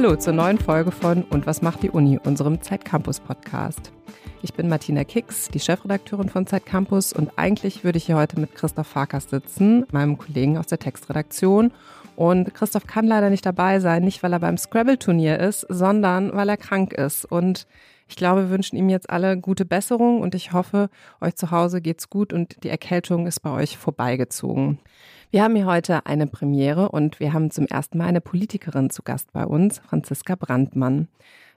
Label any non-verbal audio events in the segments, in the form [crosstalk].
Hallo zur neuen Folge von Und was macht die Uni, unserem Zeitcampus Podcast. Ich bin Martina Kicks, die Chefredakteurin von Zeitcampus und eigentlich würde ich hier heute mit Christoph Farkas sitzen, meinem Kollegen aus der Textredaktion. Und Christoph kann leider nicht dabei sein, nicht weil er beim Scrabble-Turnier ist, sondern weil er krank ist. Und ich glaube, wir wünschen ihm jetzt alle gute Besserung und ich hoffe, euch zu Hause geht's gut und die Erkältung ist bei euch vorbeigezogen. Wir haben hier heute eine Premiere und wir haben zum ersten Mal eine Politikerin zu Gast bei uns, Franziska Brandmann.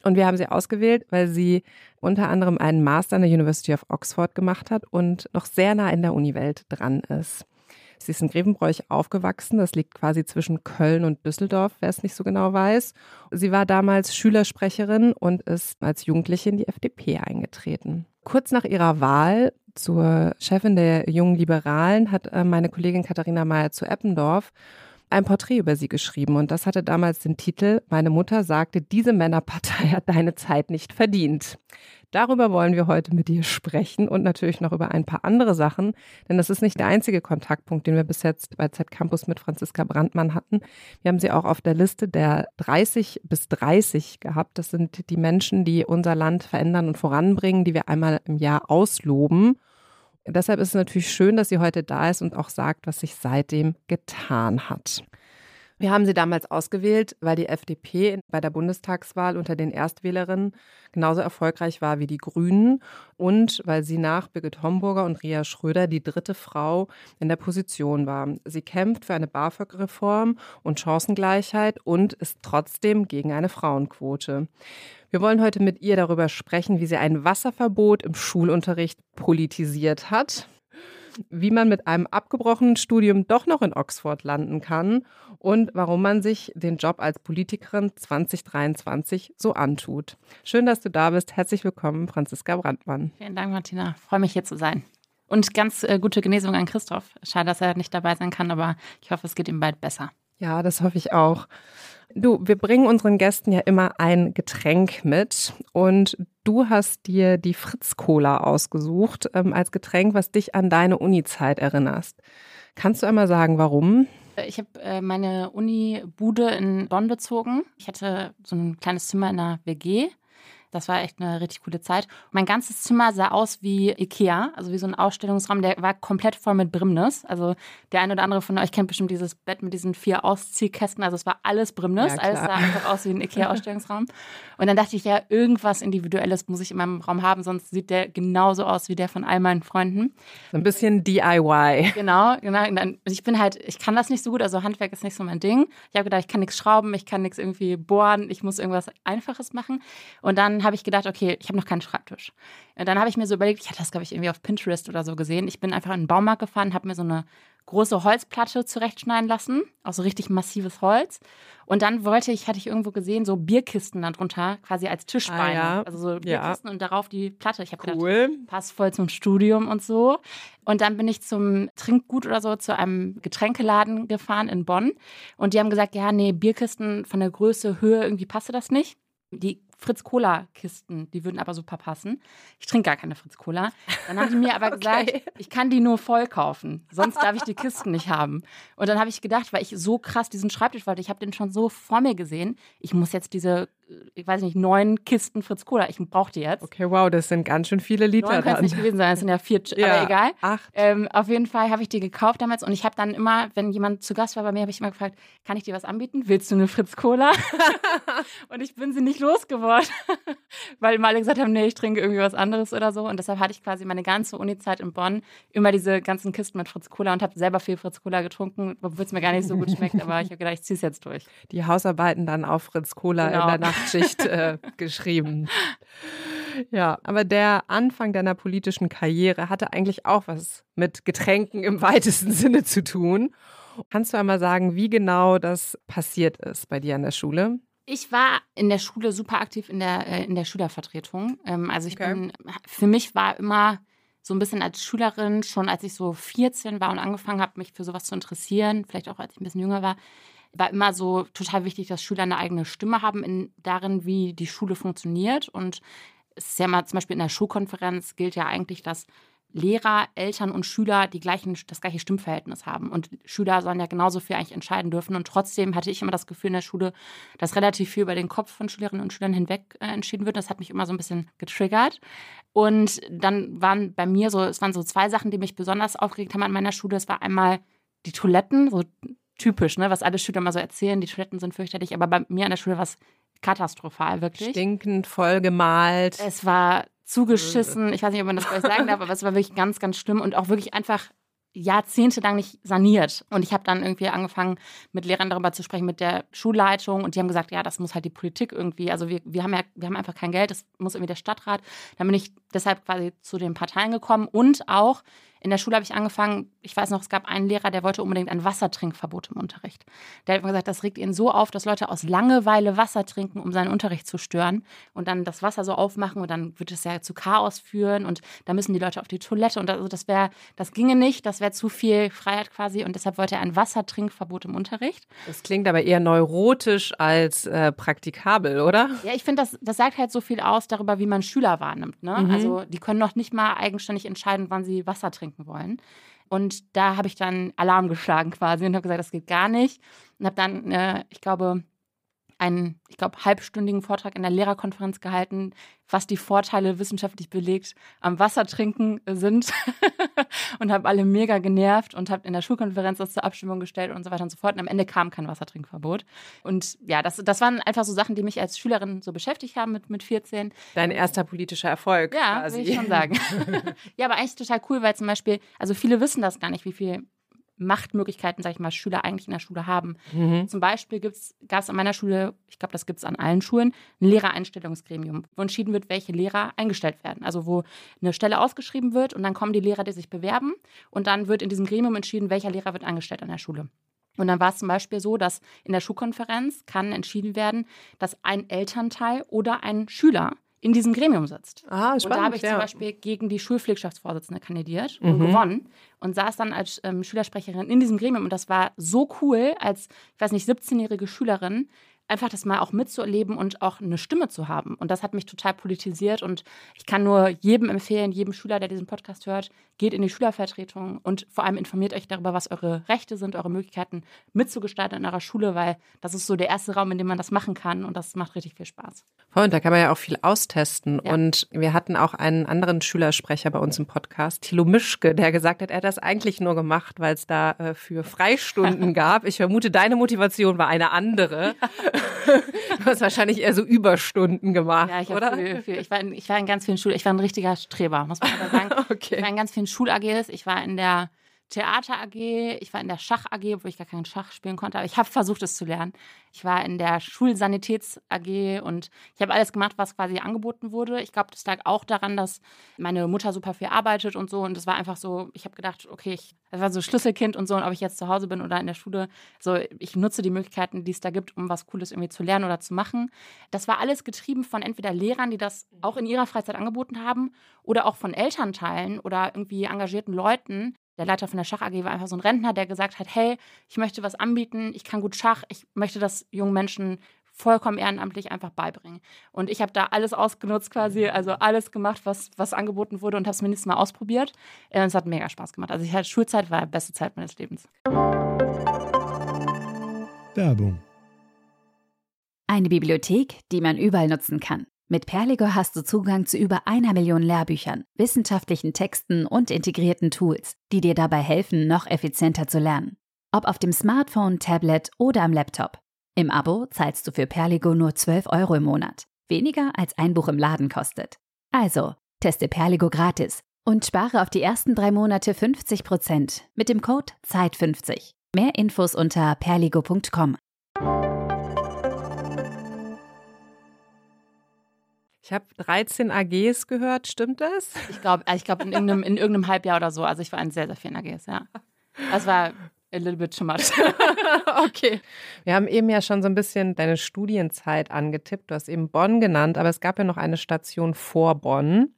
Und wir haben sie ausgewählt, weil sie unter anderem einen Master an der University of Oxford gemacht hat und noch sehr nah in der Uniwelt dran ist. Sie ist in Grevenbroich aufgewachsen. Das liegt quasi zwischen Köln und Düsseldorf, wer es nicht so genau weiß. Sie war damals Schülersprecherin und ist als Jugendliche in die FDP eingetreten. Kurz nach ihrer Wahl zur Chefin der Jungen Liberalen hat äh, meine Kollegin Katharina Mayer zu Eppendorf ein Porträt über sie geschrieben und das hatte damals den Titel Meine Mutter sagte, diese Männerpartei [laughs] hat deine Zeit nicht verdient. Darüber wollen wir heute mit dir sprechen und natürlich noch über ein paar andere Sachen, denn das ist nicht der einzige Kontaktpunkt, den wir bis jetzt bei Z Campus mit Franziska Brandmann hatten. Wir haben sie auch auf der Liste der 30 bis 30 gehabt. Das sind die Menschen, die unser Land verändern und voranbringen, die wir einmal im Jahr ausloben. Deshalb ist es natürlich schön, dass sie heute da ist und auch sagt, was sich seitdem getan hat. Wir haben sie damals ausgewählt, weil die FDP bei der Bundestagswahl unter den Erstwählerinnen genauso erfolgreich war wie die Grünen und weil sie nach Birgit Homburger und Ria Schröder die dritte Frau in der Position war. Sie kämpft für eine BAföG-Reform und Chancengleichheit und ist trotzdem gegen eine Frauenquote. Wir wollen heute mit ihr darüber sprechen, wie sie ein Wasserverbot im Schulunterricht politisiert hat wie man mit einem abgebrochenen Studium doch noch in Oxford landen kann und warum man sich den Job als Politikerin 2023 so antut. Schön, dass du da bist. Herzlich willkommen, Franziska Brandmann. Vielen Dank, Martina. freue mich hier zu sein. Und ganz äh, gute Genesung an Christoph. Schade, dass er nicht dabei sein kann, aber ich hoffe, es geht ihm bald besser. Ja, das hoffe ich auch. Du, wir bringen unseren Gästen ja immer ein Getränk mit und du hast dir die Fritz-Cola ausgesucht ähm, als Getränk, was dich an deine Uni-Zeit erinnerst. Kannst du einmal sagen, warum? Ich habe äh, meine Uni-Bude in Bonn bezogen. Ich hatte so ein kleines Zimmer in einer WG das war echt eine richtig coole Zeit. Mein ganzes Zimmer sah aus wie Ikea, also wie so ein Ausstellungsraum. Der war komplett voll mit Brimnis. Also der eine oder andere von euch kennt bestimmt dieses Bett mit diesen vier Ausziehkästen. Also es war alles Brimnis. Ja, alles sah einfach aus wie ein [laughs] Ikea-Ausstellungsraum. Und dann dachte ich, ja, irgendwas Individuelles muss ich in meinem Raum haben, sonst sieht der genauso aus wie der von all meinen Freunden. So ein bisschen DIY. Genau, genau. Ich bin halt, ich kann das nicht so gut, also Handwerk ist nicht so mein Ding. Ich habe gedacht, ich kann nichts schrauben, ich kann nichts irgendwie bohren, ich muss irgendwas Einfaches machen. Und dann habe ich gedacht, okay, ich habe noch keinen Schreibtisch. Und dann habe ich mir so überlegt, ich hatte das, glaube ich, irgendwie auf Pinterest oder so gesehen. Ich bin einfach in den Baumarkt gefahren, habe mir so eine große Holzplatte zurechtschneiden lassen, aus so richtig massives Holz. Und dann wollte ich, hatte ich irgendwo gesehen, so Bierkisten darunter, quasi als Tischbeine. Ah, ja. Also so Bierkisten ja. und darauf die Platte. Ich habe cool. gedacht, passt voll zum Studium und so. Und dann bin ich zum Trinkgut oder so zu einem Getränkeladen gefahren in Bonn. Und die haben gesagt, ja, nee, Bierkisten von der Größe, Höhe, irgendwie passte das nicht. Die Fritz-Cola-Kisten, die würden aber super passen. Ich trinke gar keine Fritz-Cola. Dann haben die mir aber [laughs] gesagt, okay. ich kann die nur voll kaufen, sonst darf ich die Kisten nicht haben. Und dann habe ich gedacht, weil ich so krass diesen Schreibtisch wollte, ich habe den schon so vor mir gesehen, ich muss jetzt diese ich weiß nicht, neun Kisten Fritz Cola. Ich brauche die jetzt. Okay, wow, das sind ganz schön viele Liter. Neun kann es nicht gewesen sein, das sind ja vier, [laughs] ja, aber egal. Acht. Ähm, auf jeden Fall habe ich die gekauft damals und ich habe dann immer, wenn jemand zu Gast war bei mir, habe ich immer gefragt, kann ich dir was anbieten? Willst du eine Fritz Cola? [laughs] und ich bin sie nicht losgeworden, [laughs] weil immer alle gesagt haben, nee, ich trinke irgendwie was anderes oder so. Und deshalb hatte ich quasi meine ganze Uni-Zeit in Bonn immer diese ganzen Kisten mit Fritz Cola und habe selber viel Fritz Cola getrunken, obwohl es mir gar nicht so gut [laughs] schmeckt. Aber ich habe gedacht, ich ziehe es jetzt durch. Die Hausarbeiten dann auf Fritz Cola genau. in der Nacht Nachtschicht äh, [laughs] geschrieben. Ja, aber der Anfang deiner politischen Karriere hatte eigentlich auch was mit Getränken im weitesten Sinne zu tun. Kannst du einmal sagen, wie genau das passiert ist bei dir an der Schule? Ich war in der Schule super aktiv in der, äh, in der Schülervertretung. Ähm, also ich okay. bin, für mich war immer so ein bisschen als Schülerin, schon als ich so 14 war und angefangen habe, mich für sowas zu interessieren, vielleicht auch als ich ein bisschen jünger war, war immer so total wichtig, dass Schüler eine eigene Stimme haben in, darin, wie die Schule funktioniert. Und es ist ja mal zum Beispiel in der Schulkonferenz gilt ja eigentlich, dass Lehrer, Eltern und Schüler die gleichen, das gleiche Stimmverhältnis haben. Und Schüler sollen ja genauso viel eigentlich entscheiden dürfen. Und trotzdem hatte ich immer das Gefühl in der Schule, dass relativ viel über den Kopf von Schülerinnen und Schülern hinweg äh, entschieden wird. Das hat mich immer so ein bisschen getriggert. Und dann waren bei mir so, es waren so zwei Sachen, die mich besonders aufgeregt haben an meiner Schule. Es war einmal die Toiletten, so typisch, ne, was alle Schüler immer so erzählen, die Toiletten sind fürchterlich, aber bei mir an der Schule war es katastrophal, wirklich. Stinkend, voll gemalt. Es war zugeschissen. Ich weiß nicht, ob man das gleich sagen darf, aber es war wirklich ganz, ganz schlimm und auch wirklich einfach jahrzehntelang nicht saniert. Und ich habe dann irgendwie angefangen, mit Lehrern darüber zu sprechen, mit der Schulleitung. Und die haben gesagt, ja, das muss halt die Politik irgendwie. Also wir, wir haben ja, wir haben einfach kein Geld, das muss irgendwie der Stadtrat. Dann bin ich deshalb quasi zu den Parteien gekommen und auch in der Schule habe ich angefangen, ich weiß noch, es gab einen Lehrer, der wollte unbedingt ein Wassertrinkverbot im Unterricht. Der hat gesagt, das regt ihn so auf, dass Leute aus Langeweile Wasser trinken, um seinen Unterricht zu stören und dann das Wasser so aufmachen und dann wird es ja zu Chaos führen und da müssen die Leute auf die Toilette und also das wäre, das ginge nicht, das wäre zu viel Freiheit quasi und deshalb wollte er ein Wassertrinkverbot im Unterricht. Das klingt aber eher neurotisch als äh, praktikabel, oder? Ja, ich finde, das, das sagt halt so viel aus darüber, wie man Schüler wahrnimmt. Ne? Mhm. Also die können noch nicht mal eigenständig entscheiden, wann sie Wasser trinken trinken wollen. Und da habe ich dann Alarm geschlagen quasi und habe gesagt, das geht gar nicht. Und habe dann, äh, ich glaube, einen, ich glaube, halbstündigen Vortrag in der Lehrerkonferenz gehalten, was die Vorteile wissenschaftlich belegt am Wassertrinken sind [laughs] und habe alle mega genervt und habe in der Schulkonferenz das zur Abstimmung gestellt und so weiter und so fort. Und am Ende kam kein Wassertrinkverbot. Und ja, das, das waren einfach so Sachen, die mich als Schülerin so beschäftigt haben mit, mit 14. Dein erster politischer Erfolg. Ja, quasi. würde ich schon sagen. [laughs] ja, aber eigentlich total cool, weil zum Beispiel, also viele wissen das gar nicht, wie viel Machtmöglichkeiten, sag ich mal, Schüler eigentlich in der Schule haben. Mhm. Zum Beispiel gab es an meiner Schule, ich glaube, das gibt es an allen Schulen, ein Lehrereinstellungsgremium, wo entschieden wird, welche Lehrer eingestellt werden. Also wo eine Stelle ausgeschrieben wird und dann kommen die Lehrer, die sich bewerben und dann wird in diesem Gremium entschieden, welcher Lehrer wird eingestellt an der Schule. Und dann war es zum Beispiel so, dass in der Schulkonferenz kann entschieden werden, dass ein Elternteil oder ein Schüler in diesem Gremium sitzt. Ah, spannend, und da habe ich ja. zum Beispiel gegen die Schulpflegschaftsvorsitzende kandidiert und mhm. gewonnen und saß dann als ähm, Schülersprecherin in diesem Gremium. Und das war so cool, als, ich weiß nicht, 17-jährige Schülerin, einfach das mal auch mitzuerleben und auch eine Stimme zu haben. Und das hat mich total politisiert. Und ich kann nur jedem empfehlen, jedem Schüler, der diesen Podcast hört, geht in die Schülervertretung und vor allem informiert euch darüber, was eure Rechte sind, eure Möglichkeiten mitzugestalten in eurer Schule, weil das ist so der erste Raum, in dem man das machen kann. Und das macht richtig viel Spaß. Voll, und da kann man ja auch viel austesten. Ja. Und wir hatten auch einen anderen Schülersprecher bei uns im Podcast, Thilo Mischke, der gesagt hat, er hat das eigentlich nur gemacht, weil es da äh, für Freistunden [laughs] gab. Ich vermute, deine Motivation war eine andere. Ja. Du hast wahrscheinlich eher so Überstunden gemacht, ja, ich oder? Viel, viel. Ich, war in, ich war in ganz vielen Schulen, ich war ein richtiger Streber, muss man sagen. [laughs] okay. Ich war in ganz vielen Schul-AGs, ich war in der Theater AG, ich war in der Schach AG, wo ich gar keinen Schach spielen konnte, aber ich habe versucht, es zu lernen. Ich war in der Schulsanitäts AG und ich habe alles gemacht, was quasi angeboten wurde. Ich glaube, das lag auch daran, dass meine Mutter super viel arbeitet und so und es war einfach so, ich habe gedacht, okay, ich das war so Schlüsselkind und so und ob ich jetzt zu Hause bin oder in der Schule, so ich nutze die Möglichkeiten, die es da gibt, um was Cooles irgendwie zu lernen oder zu machen. Das war alles getrieben von entweder Lehrern, die das auch in ihrer Freizeit angeboten haben oder auch von Elternteilen oder irgendwie engagierten Leuten, der Leiter von der Schach AG war einfach so ein Rentner, der gesagt hat, hey, ich möchte was anbieten, ich kann gut Schach, ich möchte das jungen Menschen vollkommen ehrenamtlich einfach beibringen. Und ich habe da alles ausgenutzt quasi, also alles gemacht, was, was angeboten wurde und habe es mindestens mal ausprobiert. Und es hat mega Spaß gemacht. Also ich hatte Schulzeit war die beste Zeit meines Lebens. Werbung. Eine Bibliothek, die man überall nutzen kann. Mit Perligo hast du Zugang zu über einer Million Lehrbüchern, wissenschaftlichen Texten und integrierten Tools, die dir dabei helfen, noch effizienter zu lernen. Ob auf dem Smartphone, Tablet oder am Laptop. Im Abo zahlst du für Perligo nur 12 Euro im Monat. Weniger als ein Buch im Laden kostet. Also, teste Perligo gratis und spare auf die ersten drei Monate 50% mit dem Code ZEIT50. Mehr Infos unter perligo.com. Ich habe 13 AGs gehört, stimmt das? Ich glaube, ich glaub in, irgendeinem, in irgendeinem Halbjahr oder so. Also ich war in sehr, sehr vielen AGs, ja. Das war a little bit too much. [laughs] okay. Wir haben eben ja schon so ein bisschen deine Studienzeit angetippt. Du hast eben Bonn genannt, aber es gab ja noch eine Station vor Bonn.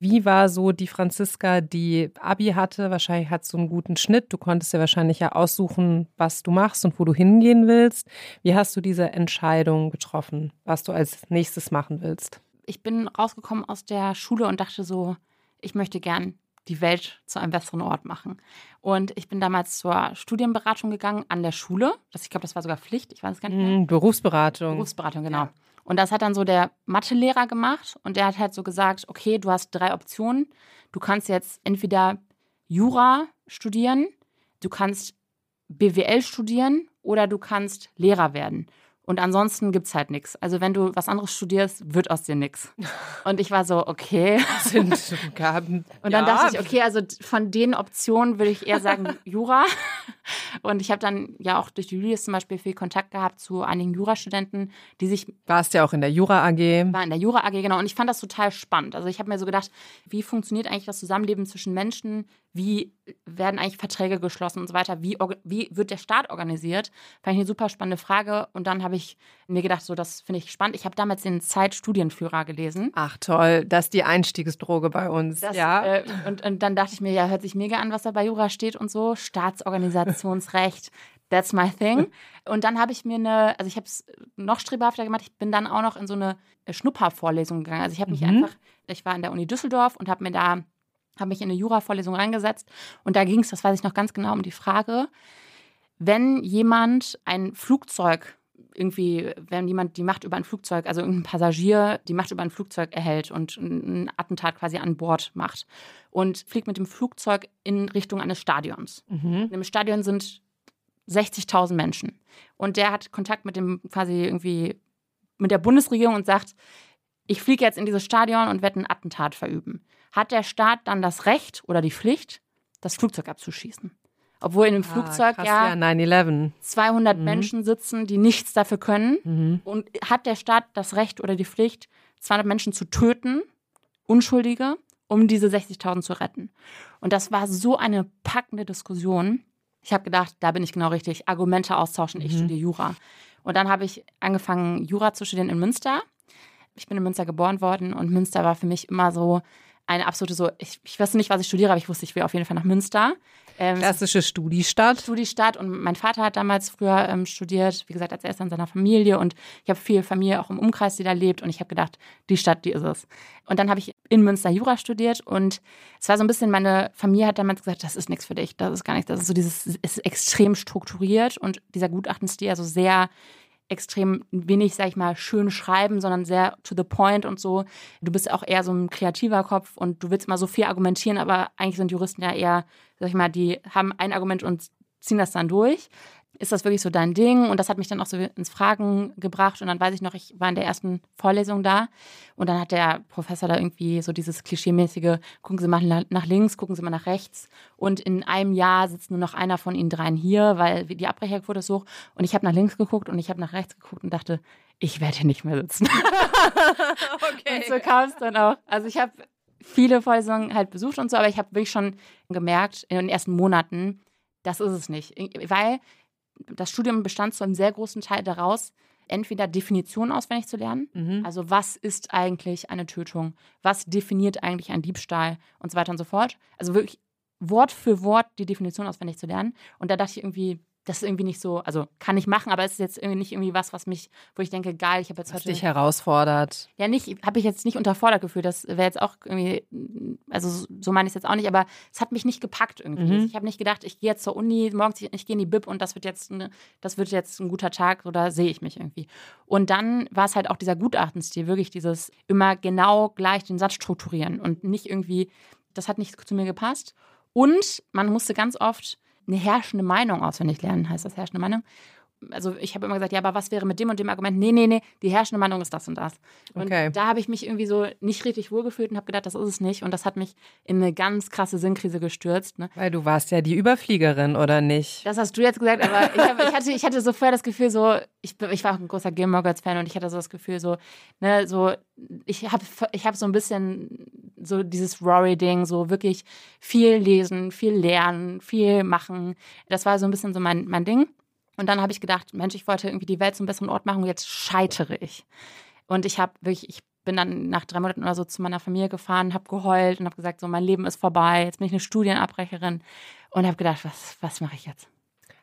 Wie war so die Franziska, die Abi hatte? Wahrscheinlich hat so einen guten Schnitt. Du konntest ja wahrscheinlich ja aussuchen, was du machst und wo du hingehen willst. Wie hast du diese Entscheidung getroffen, was du als nächstes machen willst? Ich bin rausgekommen aus der Schule und dachte so, ich möchte gern die Welt zu einem besseren Ort machen. Und ich bin damals zur Studienberatung gegangen an der Schule. Das, ich glaube, das war sogar Pflicht. Ich weiß es gar nicht mehr. Mhm, Berufsberatung. Berufsberatung, genau. Ja. Und das hat dann so der Mathelehrer gemacht und der hat halt so gesagt, okay, du hast drei Optionen. Du kannst jetzt entweder Jura studieren, du kannst BWL studieren oder du kannst Lehrer werden. Und ansonsten gibt es halt nichts. Also wenn du was anderes studierst, wird aus dir nichts. Und ich war so, okay. [laughs] Sind Gaben. Und dann ja. dachte ich, okay, also von den Optionen würde ich eher sagen [laughs] Jura. Und ich habe dann ja auch durch die Julius zum Beispiel viel Kontakt gehabt zu einigen Jurastudenten, die sich. Warst ja auch in der Jura AG. War in der Jura AG, genau. Und ich fand das total spannend. Also ich habe mir so gedacht, wie funktioniert eigentlich das Zusammenleben zwischen Menschen? Wie werden eigentlich Verträge geschlossen und so weiter? Wie, wie wird der Staat organisiert? Fand ich eine super spannende Frage. Und dann habe ich mir gedacht, so, das finde ich spannend. Ich habe damals den Zeitstudienführer gelesen. Ach toll, das ist die Einstiegsdroge bei uns. Das, ja. Äh, und, und dann dachte ich mir, ja, hört sich mega an, was da bei Jura steht und so. Staatsorganisationsrecht. [laughs] That's my thing. Und dann habe ich mir eine, also ich habe es noch strebehafter gemacht. Ich bin dann auch noch in so eine Schnuppervorlesung gegangen. Also ich habe mich mhm. einfach, ich war in der Uni Düsseldorf und habe mir da habe mich in eine Jura-Vorlesung reingesetzt und da ging es, das weiß ich noch ganz genau, um die Frage, wenn jemand ein Flugzeug irgendwie, wenn jemand die Macht über ein Flugzeug, also irgendein Passagier die Macht über ein Flugzeug erhält und ein Attentat quasi an Bord macht und fliegt mit dem Flugzeug in Richtung eines Stadions. Mhm. In dem Stadion sind 60.000 Menschen und der hat Kontakt mit dem quasi irgendwie mit der Bundesregierung und sagt, ich fliege jetzt in dieses Stadion und werde ein Attentat verüben. Hat der Staat dann das Recht oder die Pflicht, das Flugzeug abzuschießen? Obwohl in dem ah, Flugzeug krass, ja, ja 200 mhm. Menschen sitzen, die nichts dafür können. Mhm. Und hat der Staat das Recht oder die Pflicht, 200 Menschen zu töten, Unschuldige, um diese 60.000 zu retten? Und das war so eine packende Diskussion. Ich habe gedacht, da bin ich genau richtig. Argumente austauschen, ich mhm. studiere Jura. Und dann habe ich angefangen, Jura zu studieren in Münster ich bin in Münster geboren worden und Münster war für mich immer so eine absolute so, ich, ich weiß nicht, was ich studiere, aber ich wusste, ich will auf jeden Fall nach Münster. Ähm, Klassische Studiestadt. Studiestadt und mein Vater hat damals früher ähm, studiert, wie gesagt, als erster in seiner Familie. Und ich habe viel Familie auch im Umkreis, die da lebt. Und ich habe gedacht, die Stadt, die ist es. Und dann habe ich in Münster Jura studiert. Und es war so ein bisschen, meine Familie hat damals gesagt, das ist nichts für dich, das ist gar nichts, das ist so dieses, ist extrem strukturiert. Und dieser Gutachtenstil, also sehr extrem wenig, sag ich mal, schön schreiben, sondern sehr to the point und so. Du bist auch eher so ein kreativer Kopf und du willst mal so viel argumentieren, aber eigentlich sind Juristen ja eher, sag ich mal, die haben ein Argument und ziehen das dann durch ist das wirklich so dein Ding? Und das hat mich dann auch so ins Fragen gebracht. Und dann weiß ich noch, ich war in der ersten Vorlesung da und dann hat der Professor da irgendwie so dieses klischeemäßige, gucken Sie mal nach links, gucken Sie mal nach rechts. Und in einem Jahr sitzt nur noch einer von Ihnen dreien hier, weil die Abbrecherquote ist hoch. Und ich habe nach links geguckt und ich habe nach rechts geguckt und dachte, ich werde hier nicht mehr sitzen. [laughs] okay. Und so kam es dann auch. Also ich habe viele Vorlesungen halt besucht und so, aber ich habe wirklich schon gemerkt in den ersten Monaten, das ist es nicht. Weil das Studium bestand zu einem sehr großen Teil daraus, entweder Definitionen auswendig zu lernen, mhm. also was ist eigentlich eine Tötung, was definiert eigentlich ein Diebstahl und so weiter und so fort. Also wirklich Wort für Wort die Definition auswendig zu lernen. Und da dachte ich irgendwie, das ist irgendwie nicht so, also kann ich machen, aber es ist jetzt irgendwie nicht irgendwie was, was mich, wo ich denke, geil, ich habe jetzt was heute. dich herausfordert. Ja, nicht, habe ich jetzt nicht unterfordert gefühlt. Das wäre jetzt auch irgendwie, also so meine ich es jetzt auch nicht, aber es hat mich nicht gepackt irgendwie. Mhm. Ich habe nicht gedacht, ich gehe jetzt zur Uni, morgens ich gehe in die Bib und das wird jetzt, eine, das wird jetzt ein guter Tag oder sehe ich mich irgendwie. Und dann war es halt auch dieser Gutachtenstil, wirklich dieses immer genau gleich den Satz strukturieren und nicht irgendwie, das hat nicht zu mir gepasst. Und man musste ganz oft eine herrschende Meinung auswendig lernen, heißt das herrschende Meinung. Also ich habe immer gesagt, ja, aber was wäre mit dem und dem Argument? Nee, nee, nee, die herrschende Meinung ist das und das. Und okay. da habe ich mich irgendwie so nicht richtig wohlgefühlt und habe gedacht, das ist es nicht. Und das hat mich in eine ganz krasse Sinnkrise gestürzt. Ne? Weil du warst ja die Überfliegerin, oder nicht? Das hast du jetzt gesagt, aber ich, hab, ich, hatte, ich hatte so vorher das Gefühl, so, ich, ich war auch ein großer Gilmore Girls-Fan und ich hatte so das Gefühl, so, ne, so, ich habe ich hab so ein bisschen so dieses Rory-Ding, so wirklich viel lesen, viel lernen, viel machen. Das war so ein bisschen so mein, mein Ding. Und dann habe ich gedacht, Mensch, ich wollte irgendwie die Welt zum besseren Ort machen und jetzt scheitere ich. Und ich habe wirklich, ich bin dann nach drei Monaten oder so zu meiner Familie gefahren, habe geheult und habe gesagt, so mein Leben ist vorbei, jetzt bin ich eine Studienabbrecherin und habe gedacht, was, was mache ich jetzt?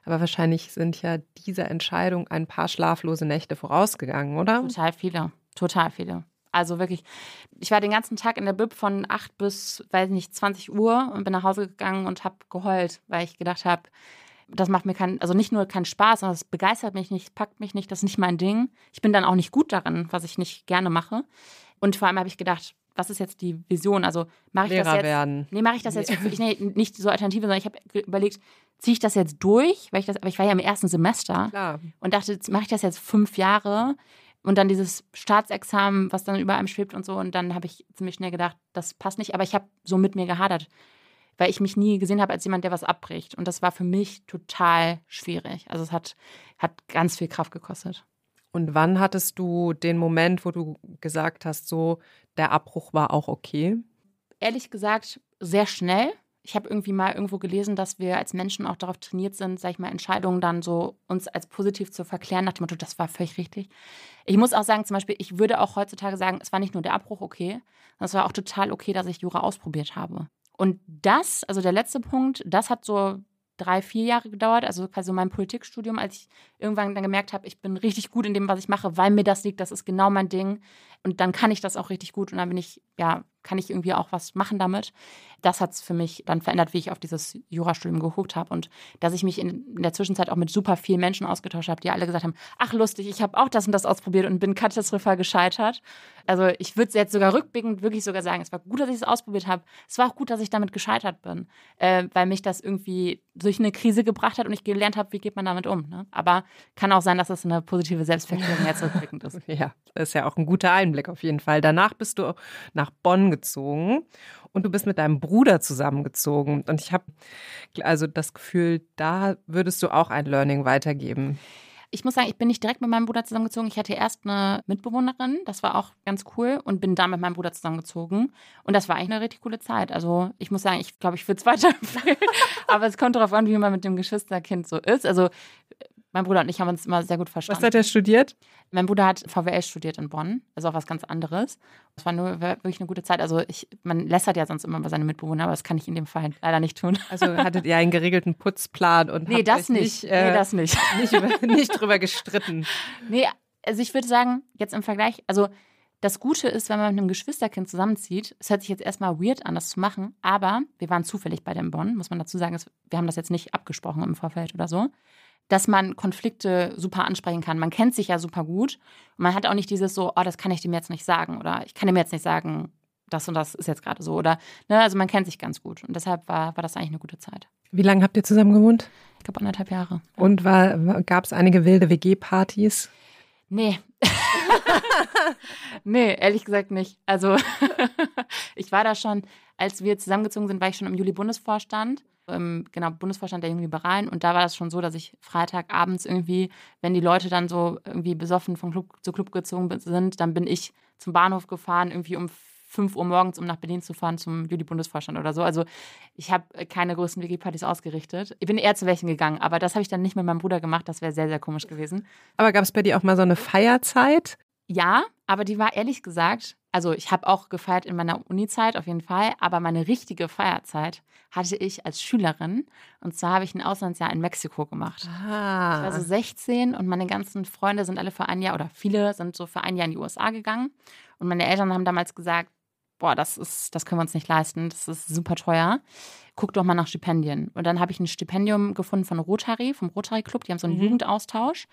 Aber wahrscheinlich sind ja dieser Entscheidung ein paar schlaflose Nächte vorausgegangen, oder? Total viele, total viele. Also wirklich, ich war den ganzen Tag in der Bib von 8 bis, weiß nicht, 20 Uhr und bin nach Hause gegangen und habe geheult, weil ich gedacht habe, das macht mir keinen, also nicht nur keinen Spaß, sondern es begeistert mich nicht, packt mich nicht, das ist nicht mein Ding. Ich bin dann auch nicht gut darin, was ich nicht gerne mache. Und vor allem habe ich gedacht, was ist jetzt die Vision? Also mache ich Lehrer das jetzt? werden. Nee, mache ich das jetzt ich, nee, nicht so Alternative, sondern ich habe überlegt, ziehe ich das jetzt durch? Weil ich das, aber ich war ja im ersten Semester Klar. und dachte, mache ich das jetzt fünf Jahre? Und dann dieses Staatsexamen, was dann über einem schwebt und so. Und dann habe ich ziemlich schnell gedacht, das passt nicht. Aber ich habe so mit mir gehadert, weil ich mich nie gesehen habe als jemand, der was abbricht. Und das war für mich total schwierig. Also es hat, hat ganz viel Kraft gekostet. Und wann hattest du den Moment, wo du gesagt hast, so, der Abbruch war auch okay? Ehrlich gesagt, sehr schnell. Ich habe irgendwie mal irgendwo gelesen, dass wir als Menschen auch darauf trainiert sind, sag ich mal, Entscheidungen dann so uns als positiv zu verklären, nach dem Motto, das war völlig richtig. Ich muss auch sagen, zum Beispiel, ich würde auch heutzutage sagen, es war nicht nur der Abbruch okay, sondern es war auch total okay, dass ich Jura ausprobiert habe. Und das, also der letzte Punkt, das hat so drei, vier Jahre gedauert, also quasi mein Politikstudium, als ich irgendwann dann gemerkt habe, ich bin richtig gut in dem, was ich mache, weil mir das liegt, das ist genau mein Ding. Und dann kann ich das auch richtig gut und dann bin ich, ja, kann ich irgendwie auch was machen damit. Das hat es für mich dann verändert, wie ich auf dieses Jurastudium geguckt habe und dass ich mich in, in der Zwischenzeit auch mit super vielen Menschen ausgetauscht habe, die alle gesagt haben, ach lustig, ich habe auch das und das ausprobiert und bin katastrophal gescheitert. Also ich würde jetzt sogar rückblickend wirklich sogar sagen, es war gut, dass ich es ausprobiert habe. Es war auch gut, dass ich damit gescheitert bin, äh, weil mich das irgendwie durch eine Krise gebracht hat und ich gelernt habe, wie geht man damit um. Ne? Aber kann auch sein, dass es eine positive Selbstverklärung jetzt rückblickend ist. [laughs] Ja, das ist ja auch ein guter Einblick auf jeden Fall. Danach bist du nach Bonn gezogen und du bist mit deinem Bruder zusammengezogen. Und ich habe also das Gefühl, da würdest du auch ein Learning weitergeben. Ich muss sagen, ich bin nicht direkt mit meinem Bruder zusammengezogen. Ich hatte erst eine Mitbewohnerin, das war auch ganz cool und bin dann mit meinem Bruder zusammengezogen. Und das war eigentlich eine richtig coole Zeit. Also ich muss sagen, ich glaube, ich würde es [laughs] weiterempfehlen. Aber es kommt darauf an, wie man mit dem Geschwisterkind so ist. Also mein Bruder und ich haben uns immer sehr gut verstanden. Was hat er studiert? Mein Bruder hat VWL studiert in Bonn, also auch was ganz anderes. Es war nur wirklich eine gute Zeit. Also ich, man lässert ja sonst immer über seine Mitbewohner, aber das kann ich in dem Fall leider nicht tun. Also hattet ihr einen geregelten Putzplan und nee, das nicht. nicht, äh, nee, das nicht. nicht, über, nicht drüber gestritten. [laughs] Nee, also ich würde sagen, jetzt im Vergleich, also das Gute ist, wenn man mit einem Geschwisterkind zusammenzieht, es hört sich jetzt erstmal weird an, das zu machen, aber wir waren zufällig bei dem Bonn, muss man dazu sagen, wir haben das jetzt nicht abgesprochen im Vorfeld oder so, dass man Konflikte super ansprechen kann. Man kennt sich ja super gut und man hat auch nicht dieses so, oh, das kann ich dem jetzt nicht sagen oder ich kann dem jetzt nicht sagen, das und das ist jetzt gerade so oder, ne, also man kennt sich ganz gut und deshalb war, war das eigentlich eine gute Zeit. Wie lange habt ihr zusammen gewohnt? Ich glaube anderthalb Jahre. Und gab es einige wilde WG-Partys? Nee. [laughs] nee, ehrlich gesagt nicht. Also [laughs] ich war da schon, als wir zusammengezogen sind, war ich schon im Juli-Bundesvorstand. Im, genau, Bundesvorstand der Jungen Liberalen. Und da war das schon so, dass ich Freitagabends irgendwie, wenn die Leute dann so irgendwie besoffen von Club zu Club gezogen sind, dann bin ich zum Bahnhof gefahren, irgendwie um 5 Uhr morgens, um nach Berlin zu fahren zum Juli-Bundesvorstand oder so. Also ich habe keine größten WG-Partys ausgerichtet. Ich bin eher zu welchen gegangen, aber das habe ich dann nicht mit meinem Bruder gemacht. Das wäre sehr, sehr komisch gewesen. Aber gab es bei dir auch mal so eine Feierzeit? Ja, aber die war ehrlich gesagt, also ich habe auch gefeiert in meiner Uni-Zeit auf jeden Fall, aber meine richtige Feierzeit hatte ich als Schülerin. Und zwar habe ich ein Auslandsjahr in Mexiko gemacht. Ich war Ah. so 16 und meine ganzen Freunde sind alle für ein Jahr oder viele sind so für ein Jahr in die USA gegangen. Und meine Eltern haben damals gesagt, boah, das ist, das können wir uns nicht leisten, das ist super teuer. Guck doch mal nach Stipendien. Und dann habe ich ein Stipendium gefunden von Rotary, vom Rotary Club. Die haben so einen Mhm. Jugendaustausch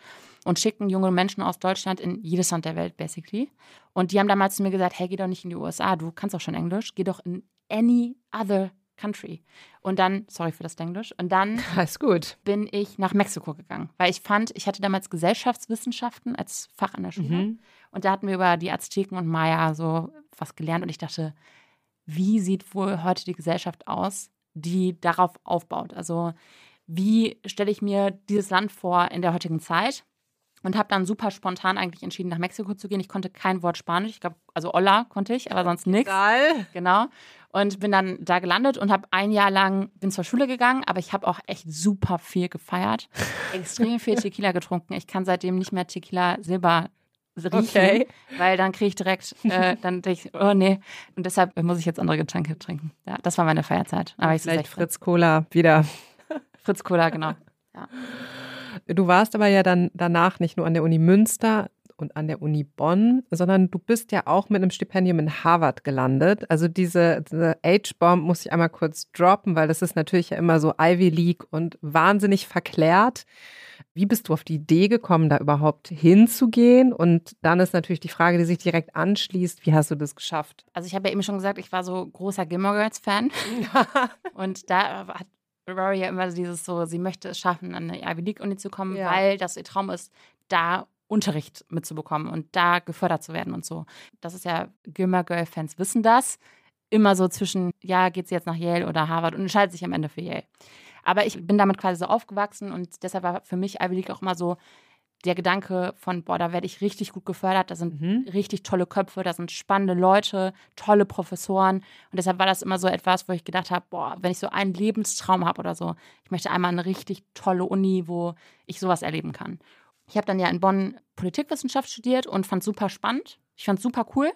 und schicken junge Menschen aus Deutschland in jedes Land der Welt, basically. Und die haben damals zu mir gesagt, hey, geh doch nicht in die USA, du kannst doch schon Englisch, geh doch in any other country. Und dann, sorry für das Englisch, und dann [laughs] Alles gut. bin ich nach Mexiko gegangen, weil ich fand, ich hatte damals Gesellschaftswissenschaften als Fach an der Schule Mhm. und da hatten wir über die Azteken und Maya so was gelernt und ich dachte, wie sieht wohl heute die Gesellschaft aus, die darauf aufbaut? Also wie stelle ich mir dieses Land vor in der heutigen Zeit? Und habe dann super spontan eigentlich entschieden, nach Mexiko zu gehen. Ich konnte kein Wort Spanisch. Ich glaube, also Hola konnte ich, aber sonst nichts. Genau. Und bin dann da gelandet und habe ein Jahr lang, bin zur Schule gegangen, aber ich habe auch echt super viel gefeiert. [laughs] Extrem viel Tequila getrunken. Ich kann seitdem nicht mehr Tequila Silber riechen, Okay. weil dann kriege ich direkt, äh, dann denke ich, oh nee. Und deshalb muss ich jetzt andere Getränke trinken. Ja, das war meine Feierzeit. Aber ich Vielleicht 16. Fritz Cola wieder. [laughs] Fritz Cola, genau. Du warst aber ja dann danach nicht nur an der Uni Münster und an der Uni Bonn, sondern du bist ja auch mit einem Stipendium in Harvard gelandet. Also diese, diese H-Bomb muss ich einmal kurz droppen, weil das ist natürlich ja immer so Ivy League und wahnsinnig verklärt. Wie bist du auf die Idee gekommen, da überhaupt hinzugehen? Und dann ist natürlich die Frage, die sich direkt anschließt, wie hast du das geschafft? Also ich habe ja eben schon gesagt, ich war so großer Gilmore Girls Fan. [laughs] und da hat Rory ja immer dieses so, sie möchte es schaffen, an eine Ivy League Uni zu kommen, ja. weil das ihr Traum ist, da Unterricht mitzubekommen und da gefördert zu werden und so. Das ist ja, Gilmore Girl Fans wissen das. Immer so zwischen, ja, geht sie jetzt nach Yale oder Harvard und entscheidet sich am Ende für Yale. Aber ich bin damit quasi so aufgewachsen und deshalb war für mich Ivy League auch immer so der Gedanke von, boah, da werde ich richtig gut gefördert, da sind mhm. richtig tolle Köpfe, da sind spannende Leute, tolle Professoren. Und deshalb war das immer so etwas, wo ich gedacht habe, boah, wenn ich so einen Lebenstraum habe oder so, ich möchte einmal eine richtig tolle Uni, wo ich sowas erleben kann. Ich habe dann ja in Bonn Politikwissenschaft studiert und fand es super spannend. Ich fand es super cool.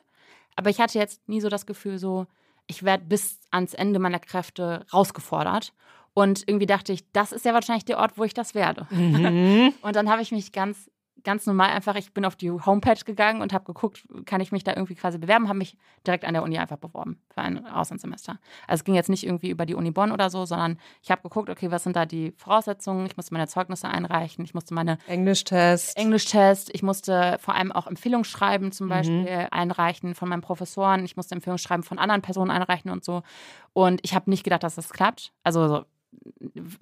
Aber ich hatte jetzt nie so das Gefühl, so, ich werde bis ans Ende meiner Kräfte rausgefordert. Und irgendwie dachte ich, das ist ja wahrscheinlich der Ort, wo ich das werde. Mhm. [laughs] und dann habe ich mich ganz ganz normal einfach, ich bin auf die Homepage gegangen und habe geguckt, kann ich mich da irgendwie quasi bewerben, habe mich direkt an der Uni einfach beworben für ein Auslandssemester. Also es ging jetzt nicht irgendwie über die Uni Bonn oder so, sondern ich habe geguckt, okay, was sind da die Voraussetzungen? Ich musste meine Zeugnisse einreichen, ich musste meine Englischtest. Englischtest, ich musste vor allem auch Empfehlungsschreiben zum mhm. Beispiel mhm. einreichen von meinen Professoren, ich musste Empfehlungsschreiben von anderen Personen einreichen und so. Und ich habe nicht gedacht, dass das klappt. Also